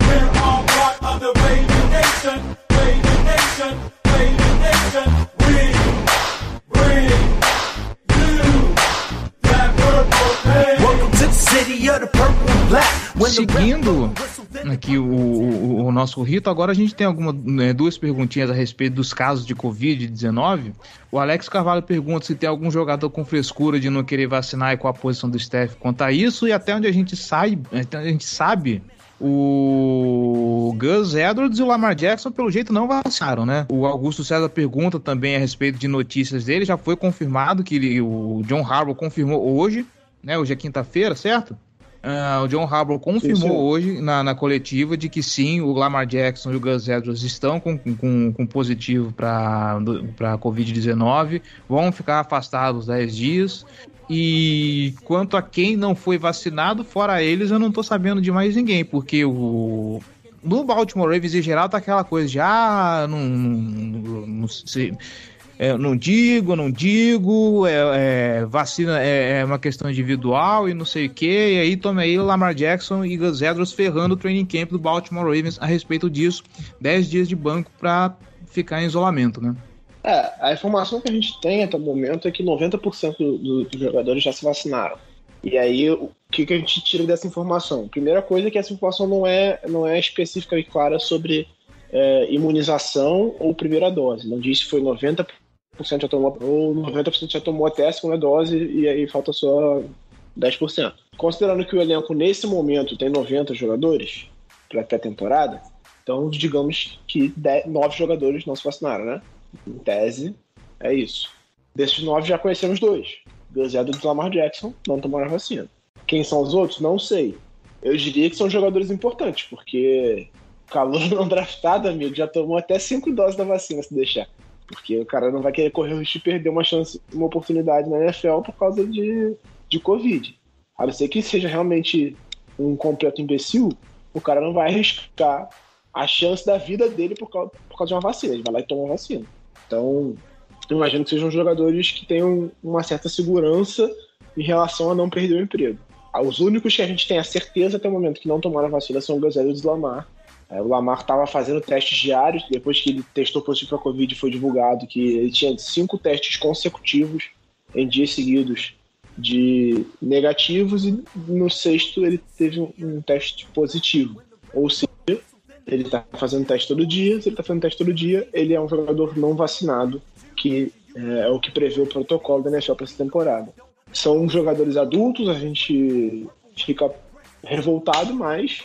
We're all part of the Raider Nation, Raider Nation, Raider Nation. Seguindo aqui o, o, o, nosso rito, agora a gente tem alguma, né, duas perguntinhas a respeito dos casos de Covid-19. O Alex Carvalho pergunta se tem algum jogador com frescura de não querer vacinar e qual a posição do Steph quanto a isso, e até onde a gente sabe, até onde a gente sabe o Gus Edwards e o Lamar Jackson, pelo jeito, não vacinaram, né? O Augusto César pergunta também a respeito de notícias dele. Já foi confirmado que ele, o John Harbaugh confirmou hoje, né? Hoje é quinta-feira, certo? Uh, o John Harbaugh confirmou hoje na, na, coletiva de que sim, o Lamar Jackson e o Gus Edwards estão com, com, com positivo para a Covid-19, vão ficar afastados 10 dias. E quanto a quem não foi vacinado, fora eles, eu não estou sabendo de mais ninguém, porque o. No Baltimore Ravens em geral tá aquela coisa de ah, não, não, não sei é, não digo, não digo, é, é, vacina é, é, uma questão individual e não sei o que, e aí toma aí Lamar Jackson e Gus Edwards ferrando o training camp do Baltimore Ravens a respeito disso, 10 dias de banco para ficar em isolamento, né? É, a informação que a gente tem até o momento é que 90% dos do jogadores já se vacinaram. E aí, o que, que a gente tira dessa informação? Primeira coisa é que essa informação não é, não é específica e clara sobre é, imunização ou primeira dose. Não diz se foi 90% já tomou, ou 90% já tomou até a segunda dose e aí falta só 10%. Considerando que o elenco nesse momento tem 90 jogadores para até temporada, então digamos que 10, 9 jogadores não se vacinaram, né? Em tese, é isso. Desses 9 já conhecemos dois. Gazeta do Lamar Jackson não tomaram a vacina. Quem são os outros? Não sei. Eu diria que são jogadores importantes, porque calor não draftado, amigo, já tomou até 5 doses da vacina se deixar. Porque o cara não vai querer correr o risco de perder uma chance, uma oportunidade na NFL por causa de, de Covid. A não ser que seja realmente um completo imbecil, o cara não vai arriscar a chance da vida dele por causa, por causa de uma vacina. Ele vai lá e toma uma vacina. Então, eu imagino que sejam jogadores que tenham uma certa segurança em relação a não perder o emprego. Os únicos que a gente tem a certeza até o momento que não tomaram a vacina são o Gazelle e o Lamar, é, o Lamar estava fazendo testes diários, depois que ele testou positivo para Covid, foi divulgado que ele tinha cinco testes consecutivos em dias seguidos de negativos e no sexto ele teve um teste positivo. Ou seja, Ele tá fazendo teste todo dia. Se ele tá fazendo teste todo dia, ele é um jogador não vacinado, que é, é o que prevê o protocolo da NFL para essa temporada. São jogadores adultos, a gente fica revoltado, mas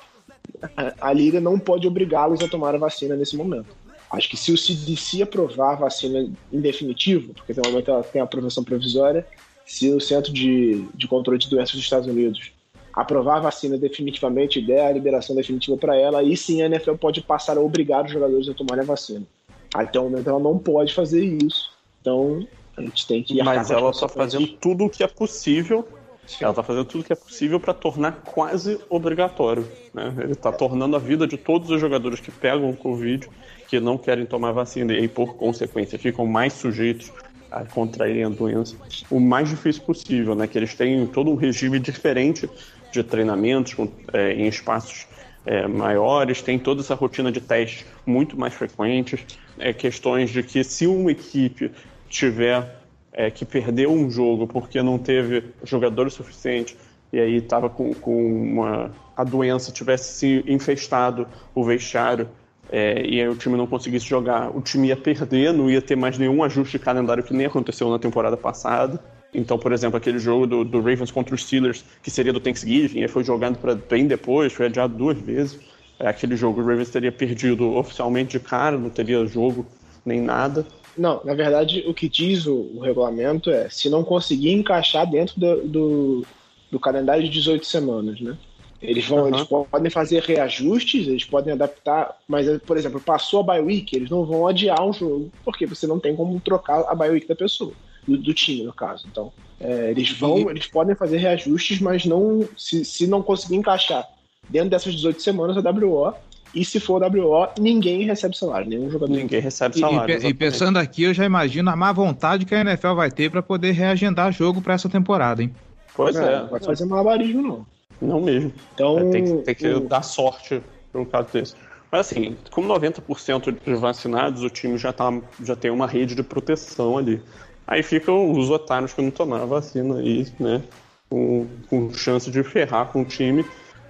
a, a liga não pode obrigá-los a tomar a vacina nesse momento. Acho que se o CDC aprovar a vacina em definitivo, porque no momento ela tem a aprovação provisória, se o Centro de, de Controle de Doenças dos Estados Unidos aprovar a vacina definitivamente e der a liberação definitiva para ela, aí sim a NFL pode passar a obrigar os jogadores a tomarem a vacina. Até o momento ela não pode fazer isso. Então a gente tem que. Mas ela está fazendo tudo o que é possível. Sim. Ela está fazendo tudo o que é possível para tornar quase obrigatório. Né? Ele está tornando a vida de todos os jogadores que pegam o Covid, que não querem tomar vacina e, por consequência, ficam mais sujeitos a contraírem a doença, o mais difícil possível, né? Que eles têm todo um regime diferente de treinamentos com, é, em espaços é, maiores, tem toda essa rotina de testes muito mais frequentes, é, questões de que se uma equipe tiver é, que perder um jogo porque não teve jogadores suficientes e aí estava com, com uma a doença tivesse se infestado o vestiário é, e aí o time não conseguisse jogar, o time ia perder, não ia ter mais nenhum ajuste de calendário que nem aconteceu na temporada passada. Então, por exemplo, aquele jogo do, do Ravens contra os Steelers, que seria do Thanksgiving, foi jogado para bem depois, foi adiado duas vezes. É, aquele jogo o Ravens teria perdido oficialmente de cara, não teria jogo nem nada. Não, na verdade, o que diz o, o regulamento é se não conseguir encaixar dentro do, do, do calendário de 18 semanas, né? Eles vão, uhum. eles podem fazer reajustes, eles podem adaptar, mas, por exemplo, passou a bye week, eles não vão adiar um jogo, porque você não tem como trocar a bye week da pessoa do, do time, no caso. Então, é, eles vão, eles podem fazer reajustes, mas não se, se não conseguir encaixar dentro dessas 18 semanas a WO, e se for WO, ninguém recebe salário, nenhum jogador. Ninguém recebe salário. E, e, e, pensando aqui, eu já imagino a má vontade que a NFL vai ter para poder reagendar jogo para essa temporada, hein? Pois é. Não vai fazer malabarismo, não. Não mesmo. Então, é, tem, que, tem que o... dar sorte para um caso desse. Mas assim, com 90% de vacinados, o time já, tá, já tem uma rede de proteção ali. Aí ficam os otários que não tomaram a vacina aí, né? Com, com chance de ferrar com o time,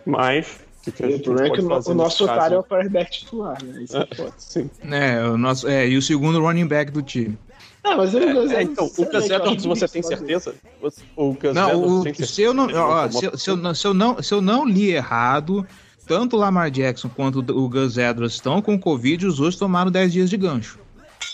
mas que que o problema é que o, o nosso otário é o quarterback titular, né? Isso é, é sim. É, o nosso, é, e o segundo running back do time. Ah, mas é, é, então, o Gus Edwards, você tem certeza? O Gus não, o, se eu não, ó, se, se, eu, se, eu não, se eu não li errado, tanto o Lamar Jackson quanto o Gus Edwards estão com Covid, os outros tomaram 10 dias de gancho.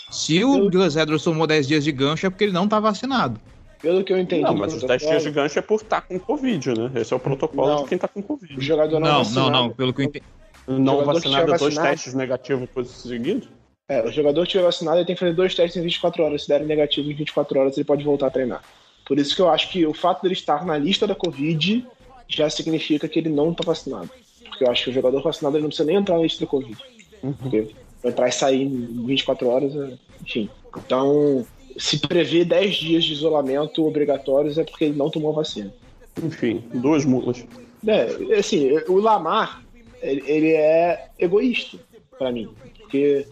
Se o Gus Edwards tomou 10 dias de gancho é porque ele não tá vacinado. Pelo que eu entendi. Não, mas os 10 dias de gancho é por estar tá com Covid, né? Esse é o protocolo não, de quem tá com Covid. O jogador não Não, não, não, pelo que eu entendi. Não vacinado, dois testes negativos seguidos? É, o jogador que tiver vacinado ele tem que fazer dois testes em 24 horas. Se derem negativo em 24 horas, ele pode voltar a treinar. Por isso que eu acho que o fato dele estar na lista da Covid já significa que ele não está vacinado. Porque eu acho que o jogador vacinado ele não precisa nem entrar na lista da Covid. Uhum. Porque entrar e sair em 24 horas, é, enfim. Então, se prevê 10 dias de isolamento obrigatórios é porque ele não tomou vacina. Enfim, duas mulas. É, assim, o Lamar, ele, é egoísta para mim. Porque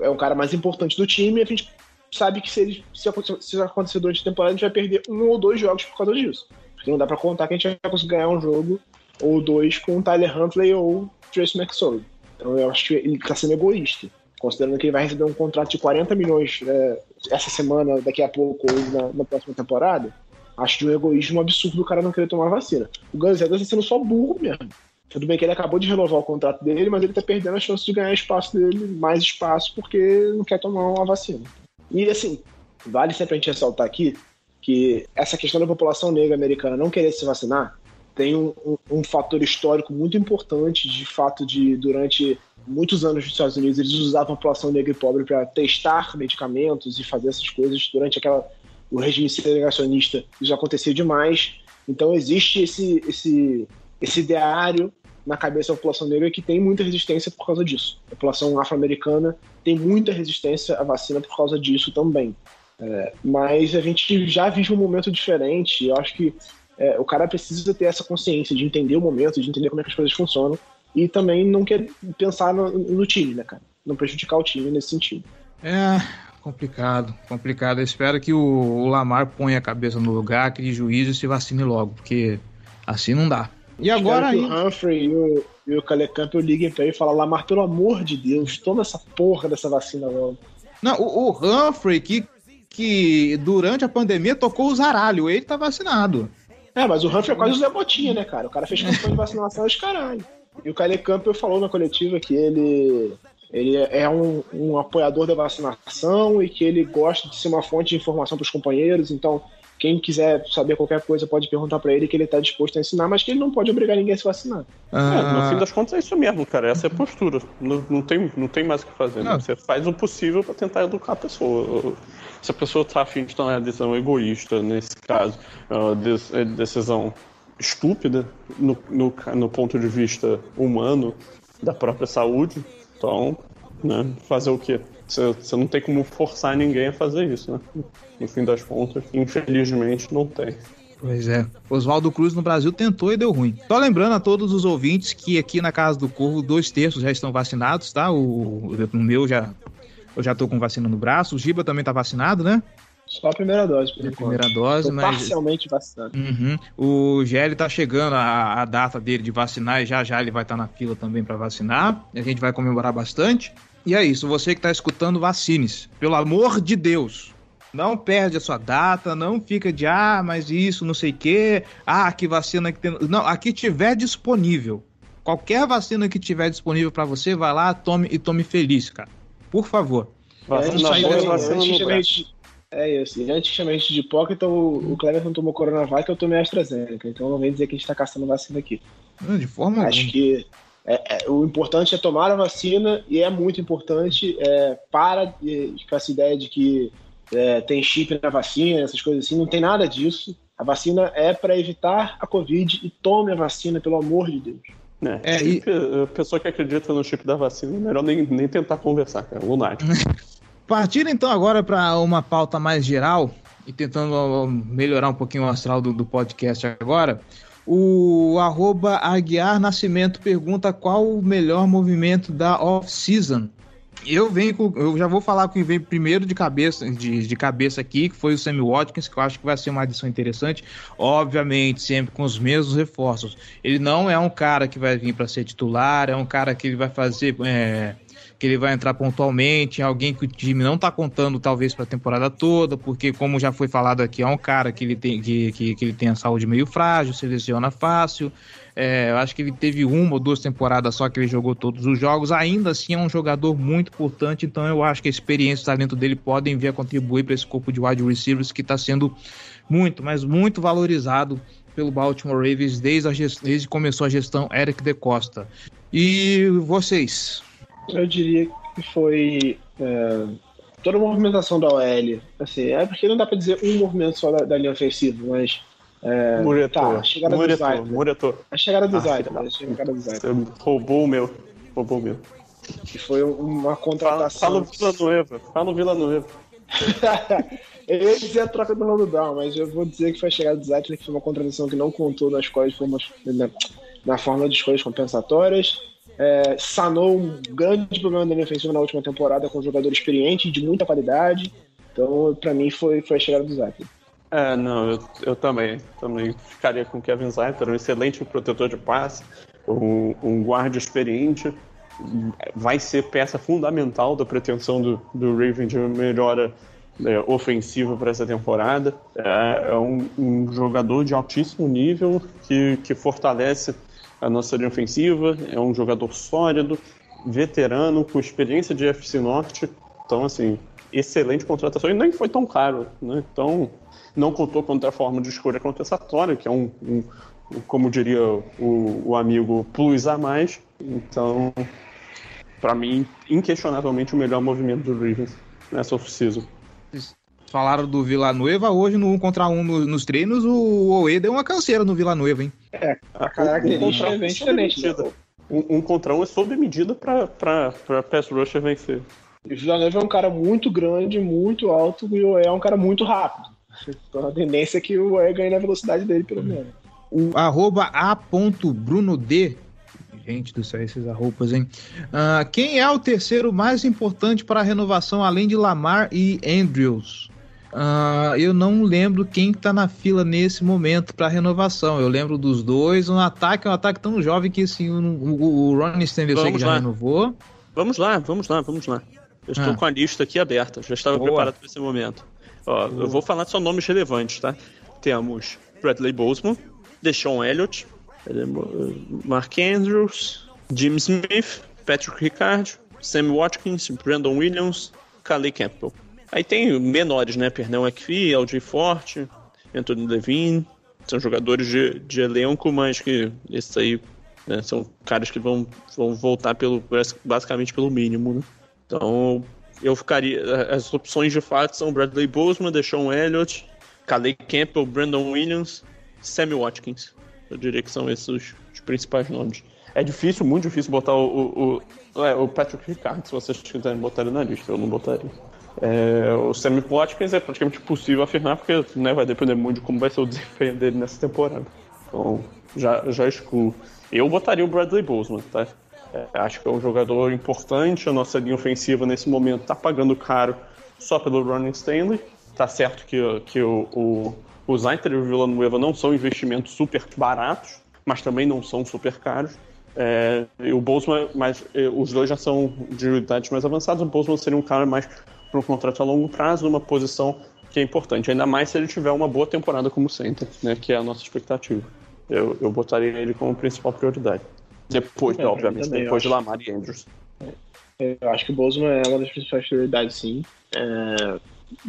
é um cara mais importante do time e a gente sabe que se, ele, se, acontecer, se acontecer durante a temporada, a gente vai perder um ou dois jogos por causa disso. Porque não dá para contar que a gente vai conseguir ganhar um jogo ou dois com o Tyler Huntley ou Trace McSorley. Então eu acho que ele tá sendo egoísta. Considerando que ele vai receber um contrato de 40 milhões é, essa semana, daqui a pouco, ou na, na, próxima temporada, acho de um egoísmo absurdo o cara não querer tomar vacina. O Guns Edwards tá sendo só burro mesmo. Tudo bem que ele acabou de renovar o contrato dele, mas ele tá perdendo a chance de ganhar espaço dele, mais espaço, porque não quer tomar uma vacina. E assim, vale sempre a gente ressaltar aqui que essa questão da população negra americana não querer se vacinar tem um, um, um fator histórico muito importante de fato de durante muitos anos nos Estados Unidos eles usavam a população negra e pobre para testar medicamentos e fazer essas coisas durante aquela o regime segregacionista isso acontecia demais então existe esse esse esse ideário na cabeça da população negra que tem muita resistência por causa disso. A população afro-americana tem muita resistência à vacina por causa disso também. É, mas a gente já vive um momento diferente. Eu acho que é, o cara precisa ter essa consciência de entender o momento, de entender como é que as coisas funcionam e também não quer pensar no, no time, né, cara? Não prejudicar o time nesse sentido. É complicado, complicado. Eu espero que o, o Lamar ponha a cabeça no lugar, crie juízo e se vacine logo, porque assim não dá. E agora aí... o Humphrey e o, e o Caleb Campbell liguem pra ele e falam, Lamar, pelo amor de Deus, toma essa porra dessa vacina logo. Não, o, o Humphrey, que, que durante a pandemia tocou o zaralho, ele tá vacinado. É, mas o Humphrey é quase o Zé Botinha, né, cara? O cara fez campanha de vacinação aos caralho. E o Caleb Campbell falou na coletiva que ele, ele é um, um apoiador da vacinação e que ele gosta de ser uma fonte de informação para os companheiros, então quem quiser saber qualquer coisa pode perguntar para ele que ele está disposto a ensinar, mas que ele não pode obrigar ninguém a se vacinar. É, no fim das contas é isso mesmo, cara. Essa é a postura. Não, não, tem, não tem mais o que fazer. Né? Você faz o possível para tentar educar a pessoa. Se a pessoa está afim de tomar uma decisão egoísta, nesse caso, uma decisão estúpida no, no, no ponto de vista humano da própria saúde, então, né, fazer o quê? Você não tem como forçar ninguém a fazer isso, né? No fim das contas, infelizmente, não tem. Pois é. Oswaldo Cruz no Brasil tentou e deu ruim. Só lembrando a todos os ouvintes que aqui na Casa do Corvo, dois terços já estão vacinados, tá? O, o meu já. Eu já tô com vacina no braço. O Giba também tá vacinado, né? Só a primeira dose, por a primeira dose, Tô mas. Parcialmente vacinado. Uhum. O GL tá chegando a, a, data dele de vacinar e já já ele vai estar tá na fila também para vacinar. A gente vai comemorar bastante. E é isso, você que está escutando, vacine-se. Pelo amor de Deus. Não perde a sua data, não fica de ah, mas isso, não sei o quê. Ah, que vacina que tem. Não, aqui tiver disponível. Qualquer vacina que tiver disponível para você, vai lá, tome e tome feliz, cara. Por favor. Vacina É isso. E antes chama a gente de POC, então o, o Cleverton tomou Coronavac, eu tomei AstraZeneca. Então não vem dizer que a gente tá caçando vacina aqui. De forma Acho alguma. que é, é, o importante é tomar a vacina e é muito importante é, para com essa ideia de que é, tem chip na vacina, essas coisas assim, não tem nada disso. A vacina é para evitar a Covid e tome a vacina, pelo amor de Deus. É, é e... a pessoa que acredita no chip da vacina, é melhor nem, nem tentar conversar, cara. Lunático. Partindo então agora para uma pauta mais geral e tentando melhorar um pouquinho o astral do, do podcast agora. O arroba Aguiar Nascimento pergunta qual o melhor movimento da off-season. Eu venho com, eu já vou falar com quem veio primeiro de cabeça, de, de cabeça aqui, que foi o Sammy Watkins, que eu acho que vai ser uma adição interessante. Obviamente, sempre com os mesmos reforços. Ele não é um cara que vai vir para ser titular, é um cara que ele vai fazer é, que ele vai entrar pontualmente, alguém que o time não tá contando talvez para a temporada toda, porque como já foi falado aqui, é um cara que ele tem que, que, que ele tem a saúde meio frágil, se lesiona fácil. É, eu acho que ele teve uma ou duas temporadas só que ele jogou todos os jogos. Ainda assim é um jogador muito importante, então eu acho que a experiência e o talento dele podem vir a contribuir para esse corpo de wide receivers que está sendo muito, mas muito valorizado pelo Baltimore Ravens desde, a gest... desde que começou a gestão Eric De Costa. E vocês? Eu diria que foi é, toda a movimentação da OL. Assim, é porque não dá pra dizer um movimento só da, da linha ofensiva, mas. É, Muretor, tá, a chegada Muretor, do Zaita. Muretor. A chegada do ah, a chegada do roubou o meu. Roubou o meu. Que foi uma contratação. Fala, fala no Vila Noiva. Fala no Vila Noiva. eu ia dizer a troca do Ronaldo Down, mas eu vou dizer que foi a chegada do Zaita, que foi uma contratação que não contou nas escolhas, na, na forma de escolhas compensatórias é, sanou um grande problema da linha ofensiva na última temporada com um jogador experiente de muita qualidade. Então, para mim, foi, foi a chegada do Zaiter. É, não, eu, eu também, também ficaria com o Kevin Zaiter, um excelente protetor de passe, um, um guarda experiente, vai ser peça fundamental da pretensão do, do Raven de melhora é, ofensiva para essa temporada. É, é um, um, jogador de altíssimo nível que, que fortalece a nossa linha ofensiva, é um jogador sólido, veterano, com experiência de FC Norte. Então, assim, excelente contratação e nem foi tão caro, né? Então, não contou contra a forma de escolha compensatória, que é um, um como diria o, o, amigo, plus a mais. Então, para mim, inquestionavelmente o melhor movimento do Ravens nessa off-season falaram do Vila Nova, hoje no 1 contra 1 no, nos treinos, o Oe deu uma canseira no Vila Nova, hein? É, a característica é bem diferente. Um, um contra um é sob medida pra, pra, pra Pass Rusher vencer. O Vila Nova é um cara muito grande, muito alto, e o Oe é um cara muito rápido. Então a tendência é que o Oe ganhe na velocidade dele, pelo menos. O arroba a.brunod Gente do céu, esses arropas, hein? Uh, quem é o terceiro mais importante para a renovação, além de Lamar e Andrews? Uh, eu não lembro quem tá na fila nesse momento para renovação. Eu lembro dos dois. Um ataque é um ataque tão jovem que assim, o, o, o Ronnie Stanley eu sei que já renovou. Vamos lá, vamos lá, vamos lá. Eu estou ah. com a lista aqui aberta, já estava Boa. preparado para esse momento. Ó, eu vou falar só nomes relevantes, tá? Temos Bradley Boseman, Deshaun Elliott, Mark Andrews, Jim Smith, Patrick Ricard, Sam Watkins, Brandon Williams, Calais Campbell. Aí tem menores, né? Pernão McPhee, LJ Forte, Anthony Levine. São jogadores de, de elenco, mas que esses aí né, são caras que vão, vão voltar pelo, basicamente pelo mínimo, né? Então, eu ficaria. As opções de fato são Bradley Boseman, Deshaun Elliott, Calais Campbell, Brandon Williams, Sammy Watkins. Eu diria que são esses os, os principais nomes. É difícil, muito difícil botar o, o, o, é, o Patrick Ricard, se vocês quiserem botar ele na lista, eu não botaria. É, o Watkins é praticamente impossível afirmar, porque né, vai depender muito de como vai ser o desempenho dele nessa temporada. Então, já, já excluo. Eu botaria o Bradley Boseman, tá? É, acho que é um jogador importante, a nossa linha ofensiva nesse momento tá pagando caro só pelo Ronnie Stanley. Tá certo que, que o, o, o Zaiter e o Villanueva não são investimentos super baratos, mas também não são super caros. É, o Boseman, mas os dois já são de idades mais avançadas. O Boseman seria um cara mais para um contrato a longo prazo, numa posição que é importante, ainda mais se ele tiver uma boa temporada como center, né, que é a nossa expectativa. Eu, eu botaria ele como principal prioridade. Depois, é, obviamente, depois de Lamar e Andrews. É, eu acho que o Bozeman é uma das principais prioridades, sim. É,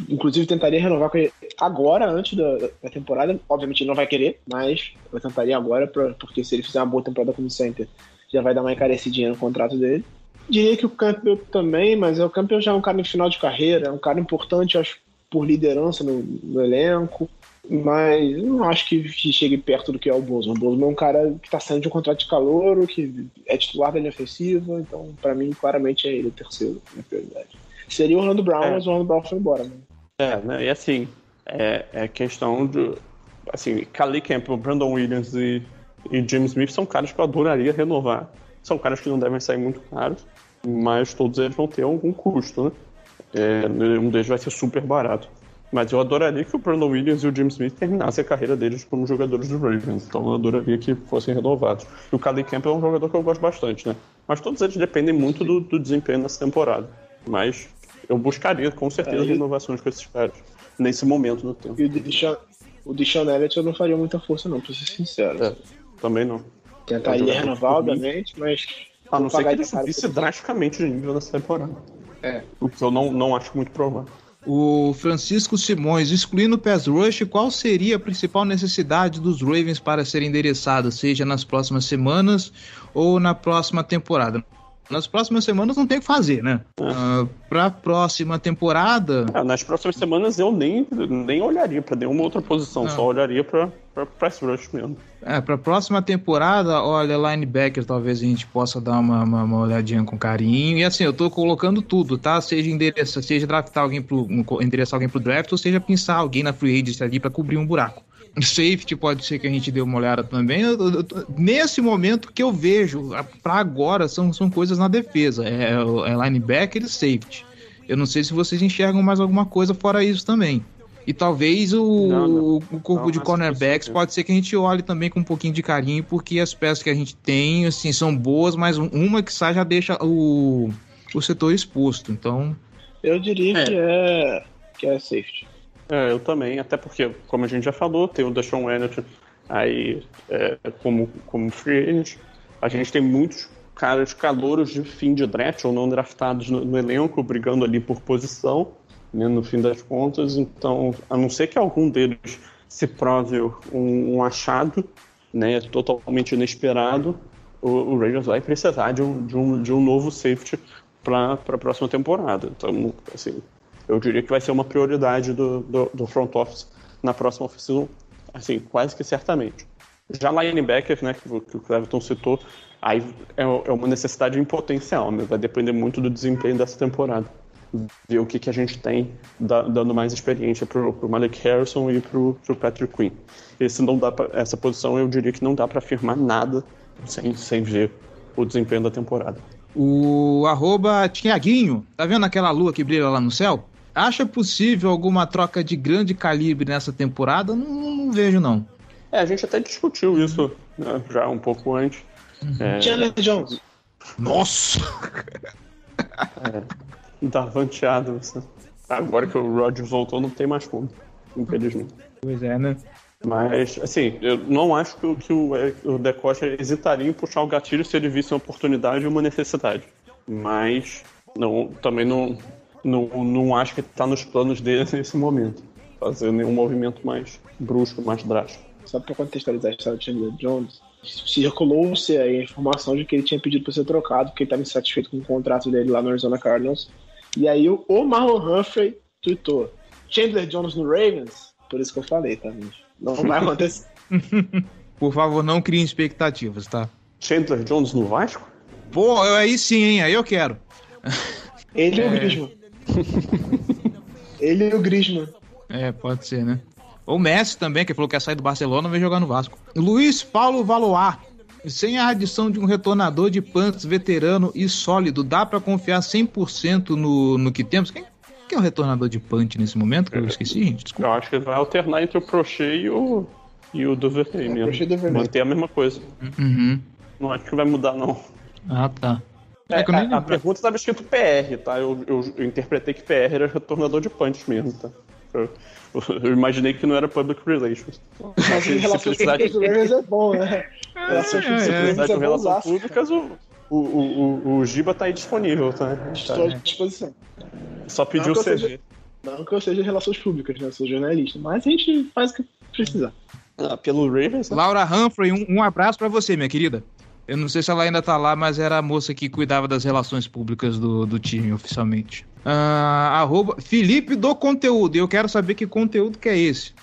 inclusive, tentaria renovar com ele agora, antes da, da, temporada. Obviamente, ele não vai querer, mas eu tentaria agora, pra, porque se ele fizer uma boa temporada como center, já vai dar uma encarecidinha no contrato dele. Diria que o Campbell também, mas o Campbell já é um cara em final de carreira, é um cara importante, acho, por liderança no, no elenco, mas não acho que chegue perto do que é o Bozeman. O Bozeman é um cara que está saindo de um contrato de calor, que é titular da linha ofensiva, então para mim claramente é ele o terceiro, na prioridade. Seria o Orlando Brown, é. mas o Orlando Brown foi embora. Né? É, né? E assim, é, é questão de. Assim, Kali Campbell, Brandon Williams e, e James Smith são caras que eu adoraria renovar. São caras que não devem sair muito caros mas todos eles vão ter algum custo, né? É, um deles vai ser super barato. Mas eu adoraria que o Brandon Williams e o James Smith terminassem a carreira deles como jogadores do Ravens. Então eu adoraria que fossem renovados. E o Calais Campbell é um jogador que eu gosto bastante, né? Mas todos eles dependem muito do, do desempenho nessa temporada. Mas eu buscaria, com certeza, é, renovações com esses caras. Nesse momento do tempo. E o Deshaun, o Deshaun Elliott eu não faria muita força, não, pra ser sincero. É, também não. Tentaria renovar, obviamente, mas a não ser que ele subisse drasticamente de nível nessa temporada. É. O que eu não, não acho muito provável. O Francisco Simões, excluindo o pass rush, qual seria a principal necessidade dos Ravens para ser endereçada, seja nas próximas semanas ou na próxima temporada? nas próximas semanas não tem o que fazer, né? É. Uh, pra próxima temporada. É, nas próximas semanas eu nem, nem olharia pra nenhuma outra posição, só olharia pra, pra press rush mesmo. É, pra próxima temporada, olha, linebacker talvez a gente possa dar uma, uma, uma, olhadinha com carinho. E assim, eu tô colocando tudo, tá? Seja endereçar, seja draftar alguém pro. endereçar alguém pro draft, ou seja pensar alguém na free agency ali pra cobrir um buraco. Safety pode ser que a gente dê uma olhada também. Eu, eu, nesse momento que eu vejo, para agora, são, são coisas na defesa. É, é linebacker e safety. Eu não sei se vocês enxergam mais alguma coisa fora isso também. E talvez o, não, não. o corpo não, de cornerbacks pode ser que a gente olhe também com um pouquinho de carinho, porque as peças que a gente tem, assim, são boas, mas uma que sai já deixa o, o setor exposto. Então. Eu diria é. que é que é safety. É, eu também, até porque, como a gente já falou, tem o Deshaun Elliott aí é, como, como free agent. A gente tem muitos caras calouros de fim de draft ou não draftados no, no elenco, brigando ali por posição, né, no fim das contas. Então, a não ser que algum deles se prove um, um achado, né, totalmente inesperado, o, o Ravens vai precisar de um, de um, de um novo safety para a próxima temporada. Então, assim, eu diria que vai ser uma prioridade do, do, do front office na próxima oficina, assim, quase que certamente. Já linebacker, né, que, que o Cleverton citou, aí é, é, uma necessidade em potencial, né, vai depender muito do desempenho dessa temporada. Ver o que, que a gente tem da, dando mais experiência para o Malik Harrison e para o Patrick Quinn. Esse não dá pra, essa posição eu diria que não dá para afirmar nada sem, sem ver o desempenho da temporada. O arroba Tiaguinho, tá vendo aquela lua que brilha lá no céu? Acha possível alguma troca de grande calibre nessa temporada? Não, não vejo, não. É, a gente até discutiu isso né, já um pouco antes. É, Chandler Jones. Nossa! Davante Adams. né? Agora que o Rodgers voltou, não tem mais como, infelizmente. Pois é, né? Mas, assim, eu não acho que, o- que o, o Decosta hesitaria em puxar o gatilho se ele visse uma oportunidade e uma necessidade. Mas não, também não, não, não acho que está nos planos dele nesse momento. Fazer nenhum movimento mais brusco, mais drástico. Só pra contextualizar a história de Chandler Jones, circulou-se a informação de que ele tinha pedido pra ser trocado, porque ele estava insatisfeito com o contrato dele lá no Arizona Cardinals. E aí o, Marlon Humphrey tweetou: Chandler Jones no Ravens? Por isso que eu falei, tá, gente? Não vai acontecer. Por favor, não criem expectativas, tá? Chandler Jones no Vasco? Pô, aí sim, hein? Aí eu quero. Ele e o Griezmann. ele e o Griezmann. É, pode ser, né? O Messi também, que falou que ia sair do Barcelona, vai jogar no Vasco. Luiz Paulo Valoar. Sem a adição de um retornador de punts veterano e sólido, dá pra confiar 100% no, no que temos? Quem, quem é o retornador de punch nesse momento? Que eu esqueci, gente. Desculpa. Eu acho que ele vai alternar entre o Prochet e o, e o Duvernay mesmo. Prochet e Duvernay. Manter a mesma coisa. Uhum. Não acho que vai mudar, não. Ah, tá. É, É que a, a pergunta estava escrito PR, tá? Eu, eu- eu interpretei que PR era retornador de punch mesmo, tá? Eu, eu imaginei que não era public relations. Mas em relações públicas do Ravens é bom, né? Relações é, públicas é. Simplicidade é com bom relações públicas, o, o, o, o, o Giba tá aí disponível, tá? Estou à disposição. Só pediu o Não que eu CV. seja- Não que eu seja relações públicas, né? Eu sou jornalista. Mas a gente faz o que precisar. Ah, pelo Ravens, né? Laura Humphrey, um, um abraço pra você, minha querida. Eu não sei se ela ainda tá lá, mas era a moça que cuidava das relações públicas do, do time oficialmente. Ah, arroba Felipe do Conteúdo. Eu quero saber que conteúdo que é esse.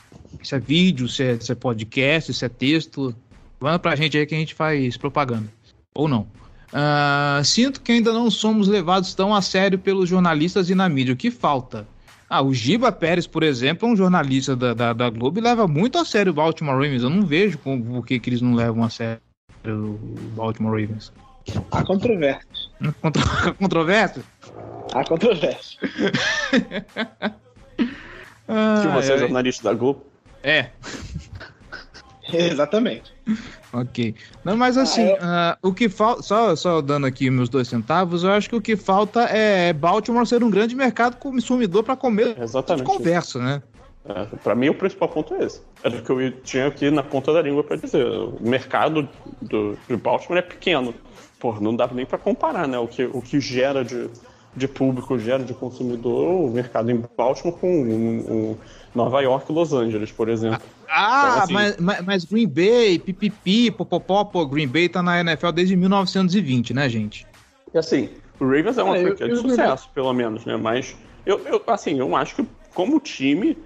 Se é vídeo, se é, se é podcast, se é texto. Manda pra gente aí que a gente faz propaganda. Ou não. Ah, sinto que ainda não somos levados tão a sério pelos jornalistas e na mídia. O que falta? Ah, o Giba Pérez, por exemplo, é um jornalista da, da, da Globo e leva muito a sério o Baltimore Ravens. Eu não vejo por que, que eles não levam a sério o Baltimore Ravens. Há controvérsias. Contro Controvérsia? Há controvérsias. Ah, Que você é é, jornalista da Globo. é, Exatamente. ok. Não, mas assim, eu- ah, o que falta, só, só dando aqui meus dois centavos, eu acho que o que falta é Baltimore ser um grande mercado consumidor para comer de Exatamente. conversa, né? É, pra mim, o principal ponto é esse. Era o que eu tinha aqui na ponta da língua pra dizer. O mercado do, de Baltimore é pequeno. Pô, não dá nem pra comparar, né? O que, o que gera de, de público, gera de consumidor, o mercado em Baltimore com um, um Nova York e Los Angeles, por exemplo. Ah, Então, assim- mas, mas, mas Green Bay, pipipi, popopó, pô, Green Bay tá na NFL desde 1920, né, gente? E assim, o Ravens é uma É, franquia de sucesso, pelo menos, né? Mas eu, eu, assim, eu acho que como time,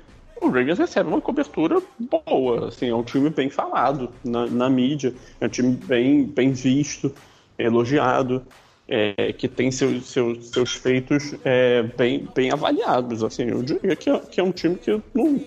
o Ravens recebe uma cobertura boa. Assim, é um time bem falado na, na mídia, é um time bem, bem visto, elogiado, é, que tem seus, seus, seus feitos é, bem, bem avaliados. Assim, eu diria que é, que é um time que não,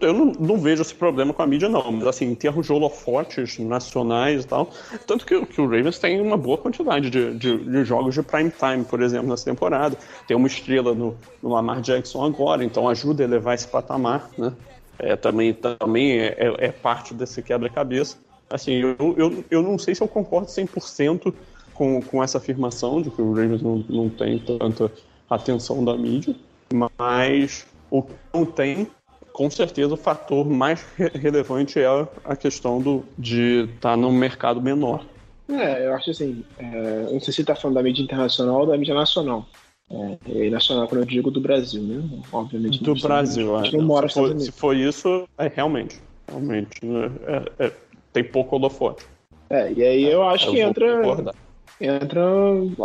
eu não, não vejo esse problema com a mídia, não. Mas, assim, em termos de holofotes nacionais e tal. Tanto que, que o Ravens tem uma boa quantidade de, de, de jogos de prime time, por exemplo, nessa temporada. Tem uma estrela no, no Lamar Jackson agora, então ajuda a elevar esse patamar, né? É, também também é, é- é parte desse quebra-cabeça. Assim, eu, eu, eu não sei se eu concordo 100% com, com essa afirmação de que o Ravens não, não tem tanta atenção da mídia, mas o que não tem com certeza o fator mais re- relevante é a questão do, de estar num mercado menor. É, eu acho assim, é, não sei se ele tá falando da mídia internacional ou da mídia nacional. É, e nacional quando eu digo do Brasil, né? Obviamente. Do Brasil, é. não se, for, se for isso, é realmente. Realmente. né, é- é- tem pouco holofote. É, e aí eu acho Eu que entra, concordar. Entra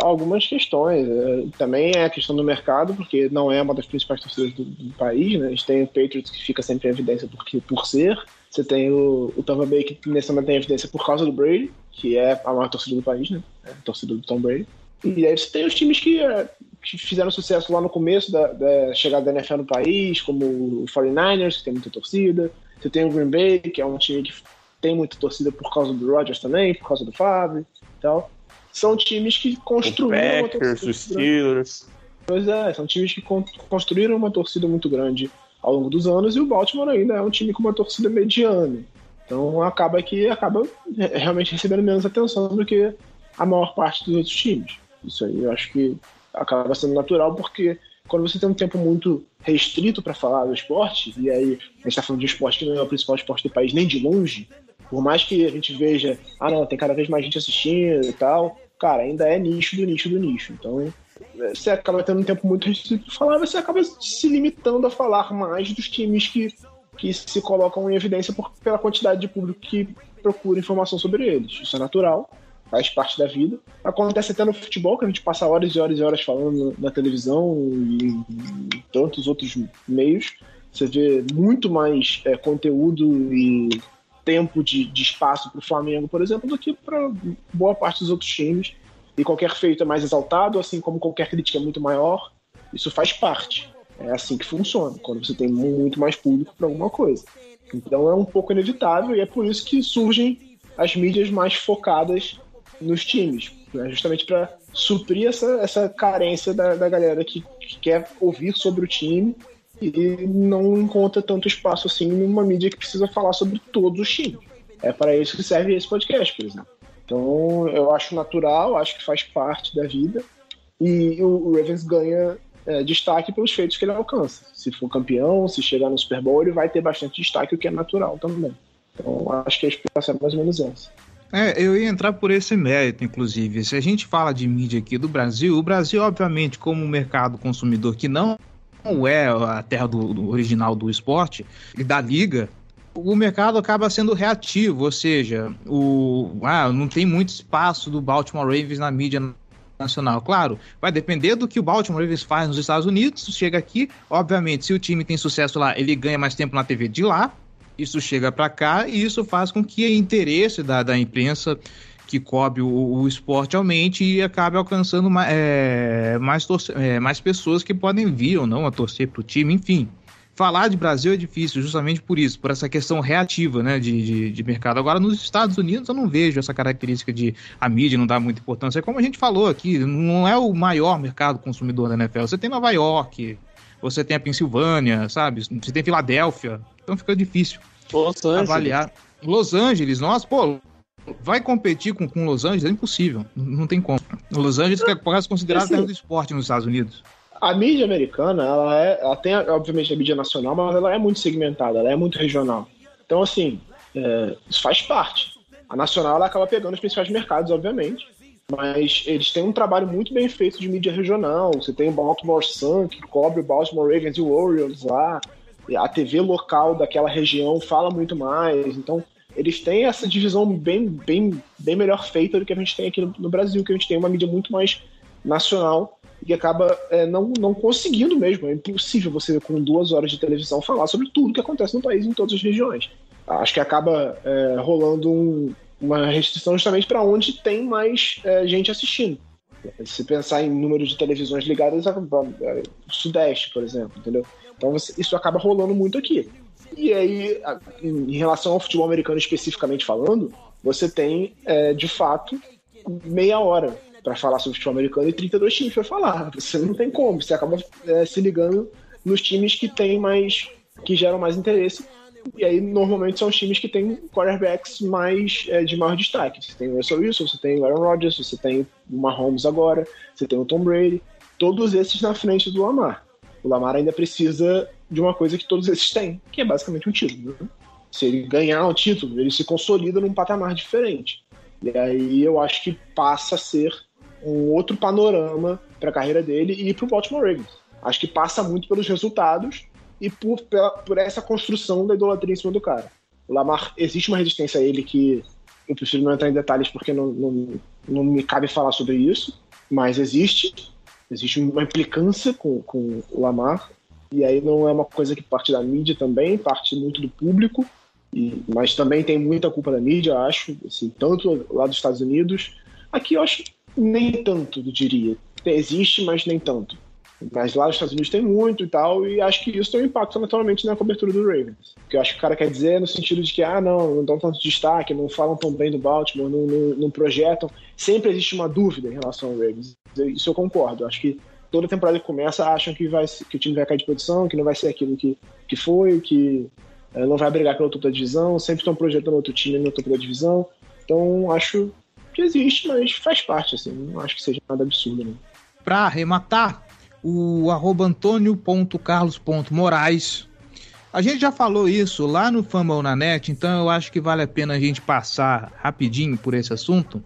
algumas questões. É, também é a questão do mercado, porque não é uma das principais torcidas do, do país, né? A gente tem o Patriots que fica sempre em evidência porque, por ser. Você tem o, o Tampa Bay que nesse momento tem evidência por causa do Brady, que é a maior torcida do país, né? É a torcida do Tom Brady. E aí você tem os times que, é, que fizeram sucesso lá no começo da, da chegada da NFL no país, como o 49ers, que tem muita torcida. Você tem o Green Bay, que é um time que tem muita torcida por causa do Rodgers também, por causa do Favre e tal. São times que O construíram uma Packers, torcida os Steelers. Pois é, são times que construíram uma torcida muito grande ao longo dos anos e o Baltimore ainda é um time com uma torcida mediana. Então acaba que acaba realmente recebendo menos atenção do que a maior parte dos outros times. Isso aí eu acho que acaba sendo natural porque quando você tem um tempo muito restrito para falar do esporte, e aí a gente está falando de um esporte que não é o principal esporte do país nem de longe, por mais que a gente veja, ah não, tem cada vez mais gente assistindo e tal, cara, ainda é nicho do nicho do nicho. Então você acaba tendo um tempo muito restrito para falar, você acaba se limitando a falar mais dos times que, que se colocam em evidência por, pela quantidade de público que procura informação sobre eles. Isso é natural, faz parte da vida. Acontece até no futebol, que a gente passa horas e horas e horas falando na televisão e em tantos outros meios. Você vê muito mais é, conteúdo e tempo de, de espaço para o Flamengo, por exemplo, do que para boa parte dos outros times e qualquer feito é mais exaltado, assim como qualquer crítica é muito maior. Isso faz parte. É assim que funciona, quando você tem muito mais público para alguma coisa. Então é um pouco inevitável e é por isso que surgem as mídias mais focadas nos times, né? justamente para suprir essa, essa carência da, da galera que, que, quer ouvir sobre o time e não encontra tanto espaço assim numa mídia que precisa falar sobre todos os times. É para isso que serve esse podcast, por exemplo. Então eu acho natural, acho que faz parte da vida. E o Ravens ganha é, destaque pelos feitos que ele alcança. Se for campeão, se chegar no Super Bowl, ele vai ter bastante destaque, o que é natural também. Então acho que a explicação é mais ou menos essa. É, eu ia entrar por esse mérito, inclusive. Se a gente fala de mídia aqui do Brasil, o Brasil, obviamente, como um mercado consumidor que não é a terra do, do original do esporte e da liga, o mercado acaba sendo reativo, ou seja, o, ah, não tem muito espaço do Baltimore Ravens na mídia nacional. Claro, vai depender do que o Baltimore Ravens faz nos Estados Unidos, chega aqui, obviamente, se o time tem sucesso lá, ele ganha mais tempo na TV de lá, isso chega para cá e isso faz com que o interesse da, da imprensa que cobre o, o, esporte aumente e acabe alcançando é, mais, é, mais pessoas que podem vir ou não a torcer para o time, enfim falar de Brasil é difícil, justamente por isso, por essa questão reativa né, de, de, de, mercado. Agora, nos Estados Unidos, eu não vejo essa característica de a mídia não dar muita importância. Como a gente falou aqui, não é o maior mercado consumidor da NFL. Você tem Nova York, você tem a Pensilvânia, sabe? Você tem Filadélfia. Então fica difícil Los avaliar. Los Angeles, nossa, pô, vai competir com, com Los Angeles é impossível. Não, tem como. Los Angeles é quase considerado terra do esporte nos Estados Unidos a mídia americana, ela, é, ela tem, obviamente, a mídia nacional, mas ela é muito segmentada, ela é muito regional. Então, assim, é, isso faz parte. A nacional, ela acaba pegando os principais mercados, obviamente, mas eles têm um trabalho muito bem feito de mídia regional. Você tem o Baltimore Sun, que cobre o Baltimore Ravens e o Orioles lá. A TV local daquela região fala muito mais. Então, eles têm essa divisão bem, bem, bem melhor feita do que a gente tem aqui no, no Brasil, que a gente tem uma mídia muito mais nacional e acaba é, não, não conseguindo mesmo. É impossível você, com duas horas de televisão, falar sobre tudo que acontece no país em todas as regiões. Acho que acaba é, rolando um, uma restrição justamente para onde tem mais é, gente assistindo. Se pensar em número de televisões ligadas ao Sudeste, por exemplo, entendeu? Então você, isso acaba rolando muito aqui. E aí, em relação ao futebol americano especificamente falando, você tem, é, de fato, meia hora para falar sobre futebol americano e 32 times para falar. Você não tem como, você acaba é, se ligando nos times que tem mais que geram mais interesse. E aí, normalmente, são os times que têm quarterbacks mais é, de maior destaque. Você tem o Russell Wilson, você tem o Aaron Rodgers, você tem o Mahomes agora, você tem o Tom Brady. Todos esses na frente do Lamar. O Lamar ainda precisa de uma coisa que todos esses têm, que é basicamente um título. Né? Se ele ganhar o título, ele se consolida num patamar diferente. E aí eu acho que passa a ser um outro panorama para a carreira dele e para o Baltimore Ravens. Acho que passa muito pelos resultados e por, pela, por essa construção da idolatria em cima do cara. O Lamar, existe uma resistência a ele que eu prefiro não entrar em detalhes porque não, não, não me cabe falar sobre isso, mas existe. Existe uma implicância com, com o Lamar, e aí não é uma coisa que parte da mídia também, parte muito do público, e, mas também tem muita culpa da mídia, acho, assim, tanto lá dos Estados Unidos. Aqui eu acho nem tanto, eu diria. Existe, mas nem tanto. Mas lá nos Estados Unidos tem muito e tal, e acho que isso tem um impacto naturalmente na cobertura do Ravens. O que eu acho que o cara quer dizer é no sentido de que, ah, não, não dão tanto destaque, não falam tão bem do Baltimore, não, não, não projetam. Sempre existe uma dúvida em relação ao Ravens. Isso eu concordo. Acho que toda temporada que começa acham que, vai, que o time vai cair de posição, que não vai ser aquilo que, que foi, que é, não vai brigar pelo topo da divisão, sempre estão projetando outro time no topo da divisão. Então acho que existe, mas faz parte, assim, não acho que seja nada absurdo. Né? Para arrematar, o arroba antônio.carlos.moraes. A gente já falou isso lá no Fumble na Net, então eu acho que vale a pena a gente passar rapidinho por esse assunto.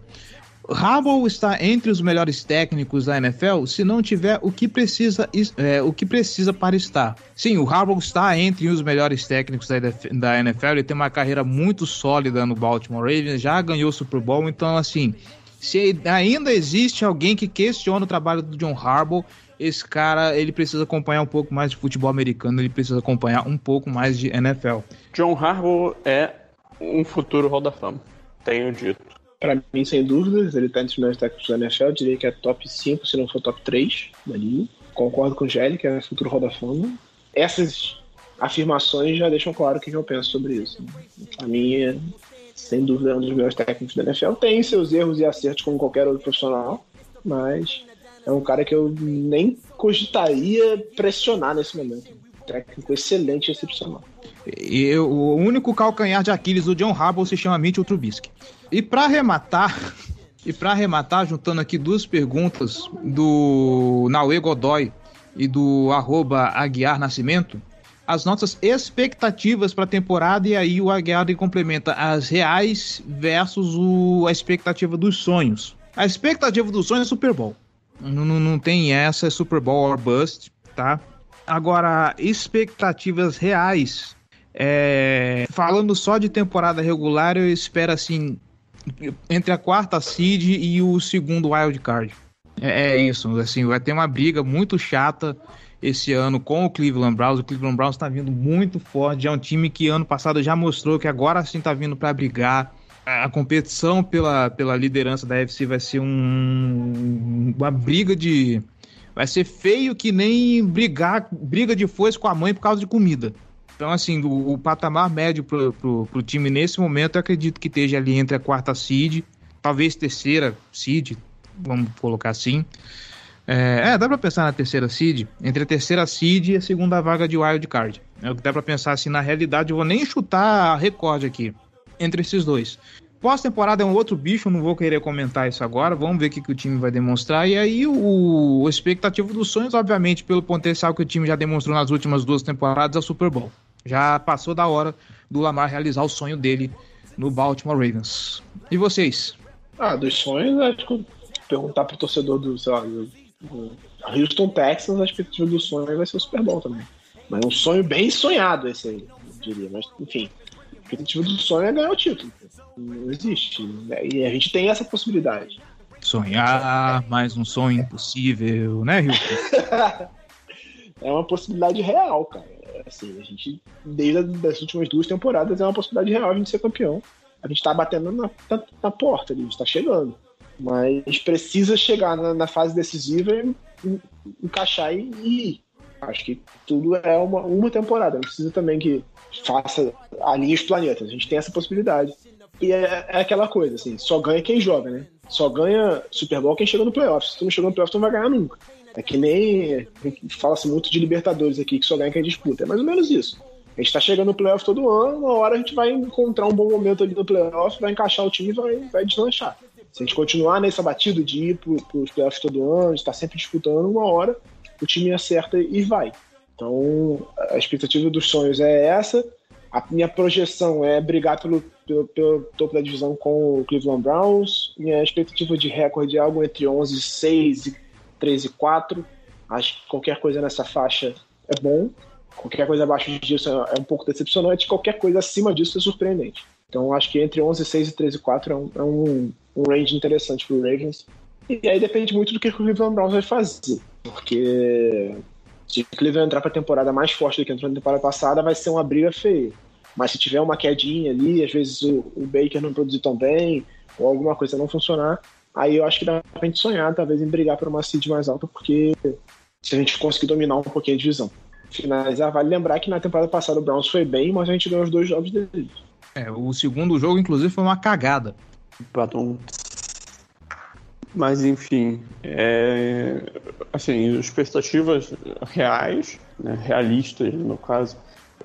Harbaugh está entre os melhores técnicos da NFL se não tiver o que precisa, é, o que precisa para estar. Sim, o Harbaugh está entre os melhores técnicos da, da NFL. Ele tem uma carreira muito sólida no Baltimore Ravens, já ganhou o Super Bowl. Então, assim, se ainda existe alguém que questiona o trabalho do John Harbaugh, esse cara ele precisa acompanhar um pouco mais de futebol americano, ele precisa acompanhar um pouco mais de NFL. John Harbaugh é um futuro Hall da Fama, tenho dito. Para mim, sem dúvidas, ele tá entre os melhores técnicos da NFL. Eu diria que é top 5, se não for top 3 da. Concordo com o Gelli, que é futuro Hall da Fama. Essas afirmações já deixam claro o que eu penso sobre isso. Para mim, é, sem dúvida, é um dos melhores técnicos da NFL. Tem seus erros e acertos como qualquer outro profissional, mas é um cara que eu nem cogitaria pressionar nesse momento. Técnico excelente excepcional. E o único calcanhar de Aquiles do John Harbaugh se chama Mitchell Trubisky. E para arrematar, e para arrematar, juntando aqui duas perguntas do Naue Godoy e do arroba Aguiar Nascimento, as nossas expectativas para a temporada e aí o Aguiar complementa as reais versus o, a expectativa dos sonhos. A expectativa dos sonhos é Super Bowl. Não, não, não tem essa, é Super Bowl or bust, tá? Agora, expectativas reais. É, falando só de temporada regular, eu espero assim entre a quarta seed e o segundo wild card. É, é, isso, assim, vai ter uma briga muito chata esse ano com o Cleveland Browns. O Cleveland Browns está vindo muito forte, é um time que ano passado já mostrou que agora sim está vindo para brigar. A competição pela, pela liderança da UFC vai ser um, uma briga de. Vai ser feio que nem brigar briga de foice com a mãe por causa de comida. Então, assim, o, o patamar médio pro, pro, pro, time nesse momento, eu acredito que esteja ali entre a quarta seed, talvez terceira seed, vamos colocar assim. É, é dá pra pensar na terceira seed, entre a terceira seed e a segunda vaga de wild card. É o que dá pra pensar assim, na realidade, eu vou nem chutar recorde aqui, entre esses dois. Pós-temporada é um outro bicho, não vou querer comentar isso agora. Vamos ver o que, que o time vai demonstrar. E aí, o, o expectativo dos sonhos, obviamente, pelo potencial que o time já demonstrou nas últimas duas temporadas, é o Super Bowl. Já passou da hora do Lamar realizar o sonho dele no Baltimore Ravens. E vocês? Ah, dos sonhos, acho que perguntar pro torcedor do, sei lá, do Houston Texans, a expectativa do sonho vai ser o Super Bowl também. Mas é um sonho bem sonhado esse aí, eu diria. Mas, enfim, a expectativa do sonho é ganhar o título. Não existe. Né? E a gente tem essa possibilidade. Sonhar, mais um sonho impossível, né, Houston? é uma possibilidade real, cara. Assim, a gente, desde as últimas duas temporadas, é uma possibilidade real a gente ser campeão. A gente tá batendo na, na, na porta a gente tá chegando. Mas precisa chegar na, na fase decisiva e, e encaixar e, e ir. Acho que tudo é uma, uma temporada. Não precisa também que faça a linha os planetas. A gente tem essa possibilidade. E é, é, aquela coisa, assim, só ganha quem joga, né? Só ganha Super Bowl quem chega no playoff. Se tu não chegou no playoff, tu não vai ganhar nunca. É que nem fala-se muito de Libertadores aqui, que só ganha quem disputa. É mais ou menos isso. A gente tá chegando no playoff todo ano, uma hora a gente vai encontrar um bom momento ali no playoff, vai encaixar o time e vai, vai deslanchar. Se a gente continuar nessa batida de ir pro, pros playoffs todo ano, de estar tá sempre disputando, uma hora o time acerta e vai. Então, a expectativa dos sonhos é essa. A minha projeção é brigar pelo, pelo, pelo topo da divisão com o Cleveland Browns. Minha expectativa de recorde é algo entre 11, 6 e 3 e 4. Acho que qualquer coisa nessa faixa é bom. Qualquer coisa abaixo disso é um pouco decepcionante. Qualquer coisa acima disso é surpreendente. Então acho que entre 11, 6 e 13 e 4 é um, é um, um range interessante para o Ravens. E aí depende muito do que o Cleveland Browns vai fazer. Porque se o Cleveland entrar para a temporada mais forte do que entrou na temporada passada, vai ser uma briga feia. Mas se tiver uma quedinha ali, às vezes o, o Baker não produzir tão bem, ou alguma coisa não funcionar, Aí eu acho que dá pra gente sonhar, talvez, em brigar por uma seed mais alta, porque se a gente conseguir dominar um pouquinho a divisão. Finalizar, vale lembrar que na temporada passada o Browns foi bem, mas a gente ganhou os dois jogos dele. É, o segundo jogo, inclusive, foi uma cagada. Mas enfim, é... assim, expectativas reais, né, realistas no caso,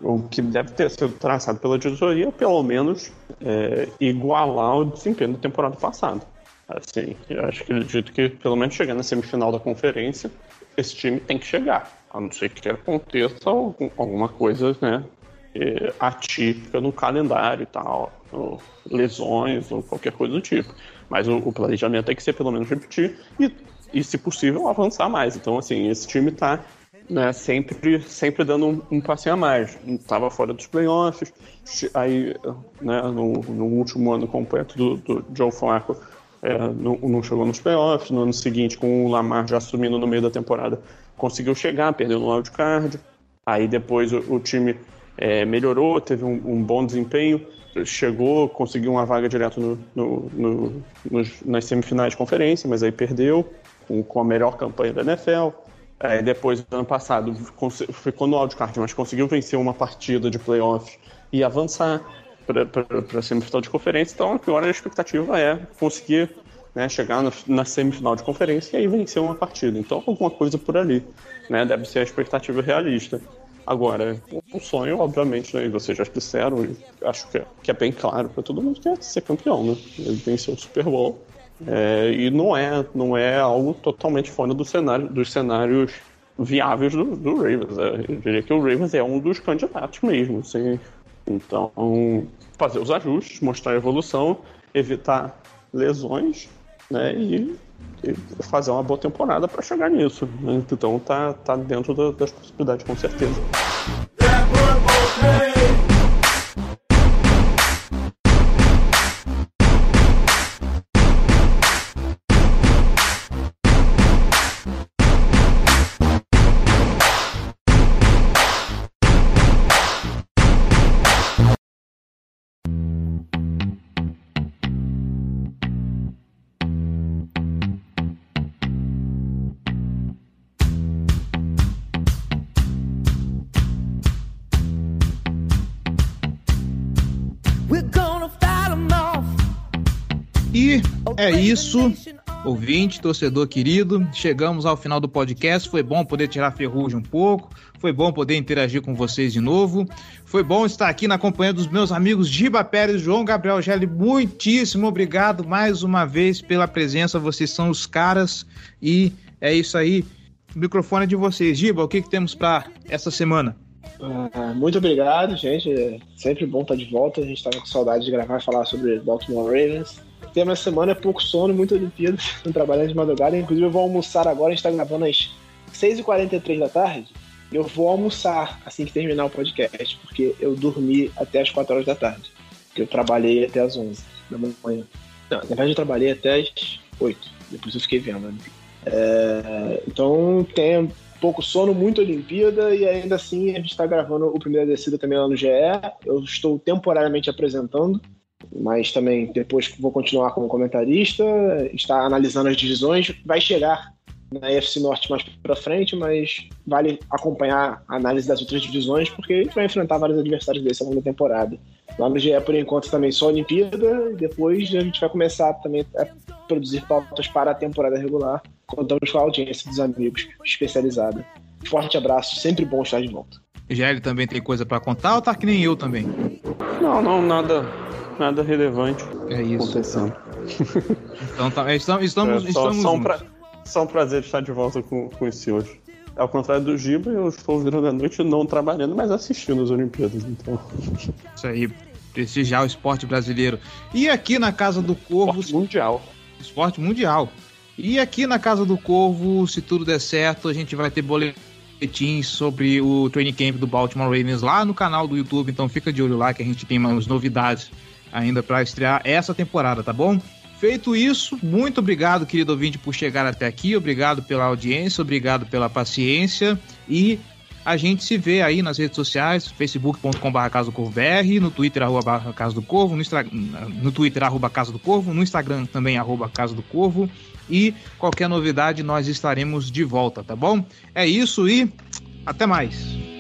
o que deve ter sido traçado pela diretoria, pelo menos é, igualar o desempenho da temporada passada. Assim, eu acho que acredito que pelo menos chegar na semifinal da conferência, esse time tem que chegar, a não ser que aconteça alguma coisa, né, é, atípica no calendário e tal, ou lesões ou qualquer coisa do tipo. Mas o, o planejamento tem que ser pelo menos repetir e, e, se possível, avançar mais. Então, assim, esse time está né, sempre, sempre dando um, um passinho a mais. Estava fora dos playoffs, aí né, no, no, último ano completo do, do Joe Flacco é, não, não, chegou nos playoffs, no ano seguinte com o Lamar já assumindo no meio da temporada conseguiu chegar, perdeu no wildcard, aí depois o, o time é, melhorou, teve um, um, bom desempenho, chegou, conseguiu uma vaga direto no, no, no, nas semifinais de conferência, mas aí perdeu com, com a melhor campanha da NFL. É, depois, ano passado, ficou no wildcard, mas conseguiu vencer uma partida de playoffs e avançar para a semifinal de conferência. Então, agora a expectativa é conseguir né, chegar no, na semifinal de conferência e aí vencer uma partida. Então, alguma coisa por ali. Né, deve ser a expectativa realista. Agora, o sonho, obviamente, né, vocês já disseram, acho que é, que é bem claro para todo mundo que é ser campeão, né? Ele venceu o Super Bowl. É, e não é, não é algo totalmente fora do cenário, dos cenários viáveis do, do Ravens. É, eu diria que o Ravens é um dos candidatos mesmo. Assim. Então, fazer os ajustes, mostrar a evolução, evitar lesões né, e, e fazer uma boa temporada para chegar nisso. Né? Então, tá, tá dentro da, das possibilidades, com certeza. É isso, ouvinte, torcedor querido. Chegamos ao final do podcast. Foi bom poder tirar ferrugem um pouco. Foi bom poder interagir com vocês de novo. Foi bom estar aqui na companhia dos meus amigos Giba Pérez João Gabriel Gelli. Muitíssimo obrigado mais uma vez pela presença. Vocês são os caras. E é isso aí. O microfone é de vocês. Giba, o que, que temos para essa semana? Uh, muito obrigado, gente. É sempre bom estar de volta. A gente estava com saudade de gravar e falar sobre Baltimore Ravens tema essa semana é pouco sono, muito Olimpíadas, trabalhando de madrugada. Inclusive, eu vou almoçar agora, a gente tá gravando às 6h43 da tarde. Eu vou almoçar assim que terminar o podcast, porque eu dormi até as 4 horas da tarde. Porque eu trabalhei até as 11 da manhã. Não, na verdade, eu trabalhei até as 8. Depois eu fiquei vendo. Né? É, então, tem pouco sono, muito Olimpíada, e ainda assim a gente está gravando o primeiro descida também lá no GE. Eu estou temporariamente apresentando mas também depois vou continuar como comentarista, está analisando as divisões, vai chegar na EFC Norte mais para frente, mas vale acompanhar a análise das outras divisões, porque a gente vai enfrentar vários adversários desse ao longo da temporada. Lá no GE, por enquanto, também só Olimpíada, e depois a gente vai começar também a produzir pautas para a temporada regular. Contamos com a audiência dos amigos especializada. Forte abraço, sempre bom estar de volta. Já ele também tem coisa para contar ou tá que nem eu também? Não, não, nada nada relevante é isso, acontecendo. Então, tá, estamos, estamos, é, só, estamos só, um pra, só um prazer estar de volta com, com esse hoje. Ao contrário do Giba, eu estou virando a noite não trabalhando, mas assistindo as Olimpíadas, então. Isso aí, prestigiar o esporte brasileiro. E aqui na Casa do Corvo. Esporte mundial. Esporte mundial. E aqui na Casa do Corvo, se tudo der certo, a gente vai ter boletins sobre o training camp do Baltimore Ravens lá no canal do YouTube, então fica de olho lá que a gente tem umas novidades ainda para estrear essa temporada, tá bom? Feito isso, muito obrigado, querido ouvinte, por chegar até aqui. Obrigado pela audiência, obrigado pela paciência e a gente se vê aí nas redes sociais, facebook.com.br no Twitter, arroba Casa do Corvo, no, no Twitter, arroba Casa do Corvo, no Instagram também, arroba Casa do Corvo. E qualquer novidade, nós estaremos de volta, tá bom? É isso e até mais!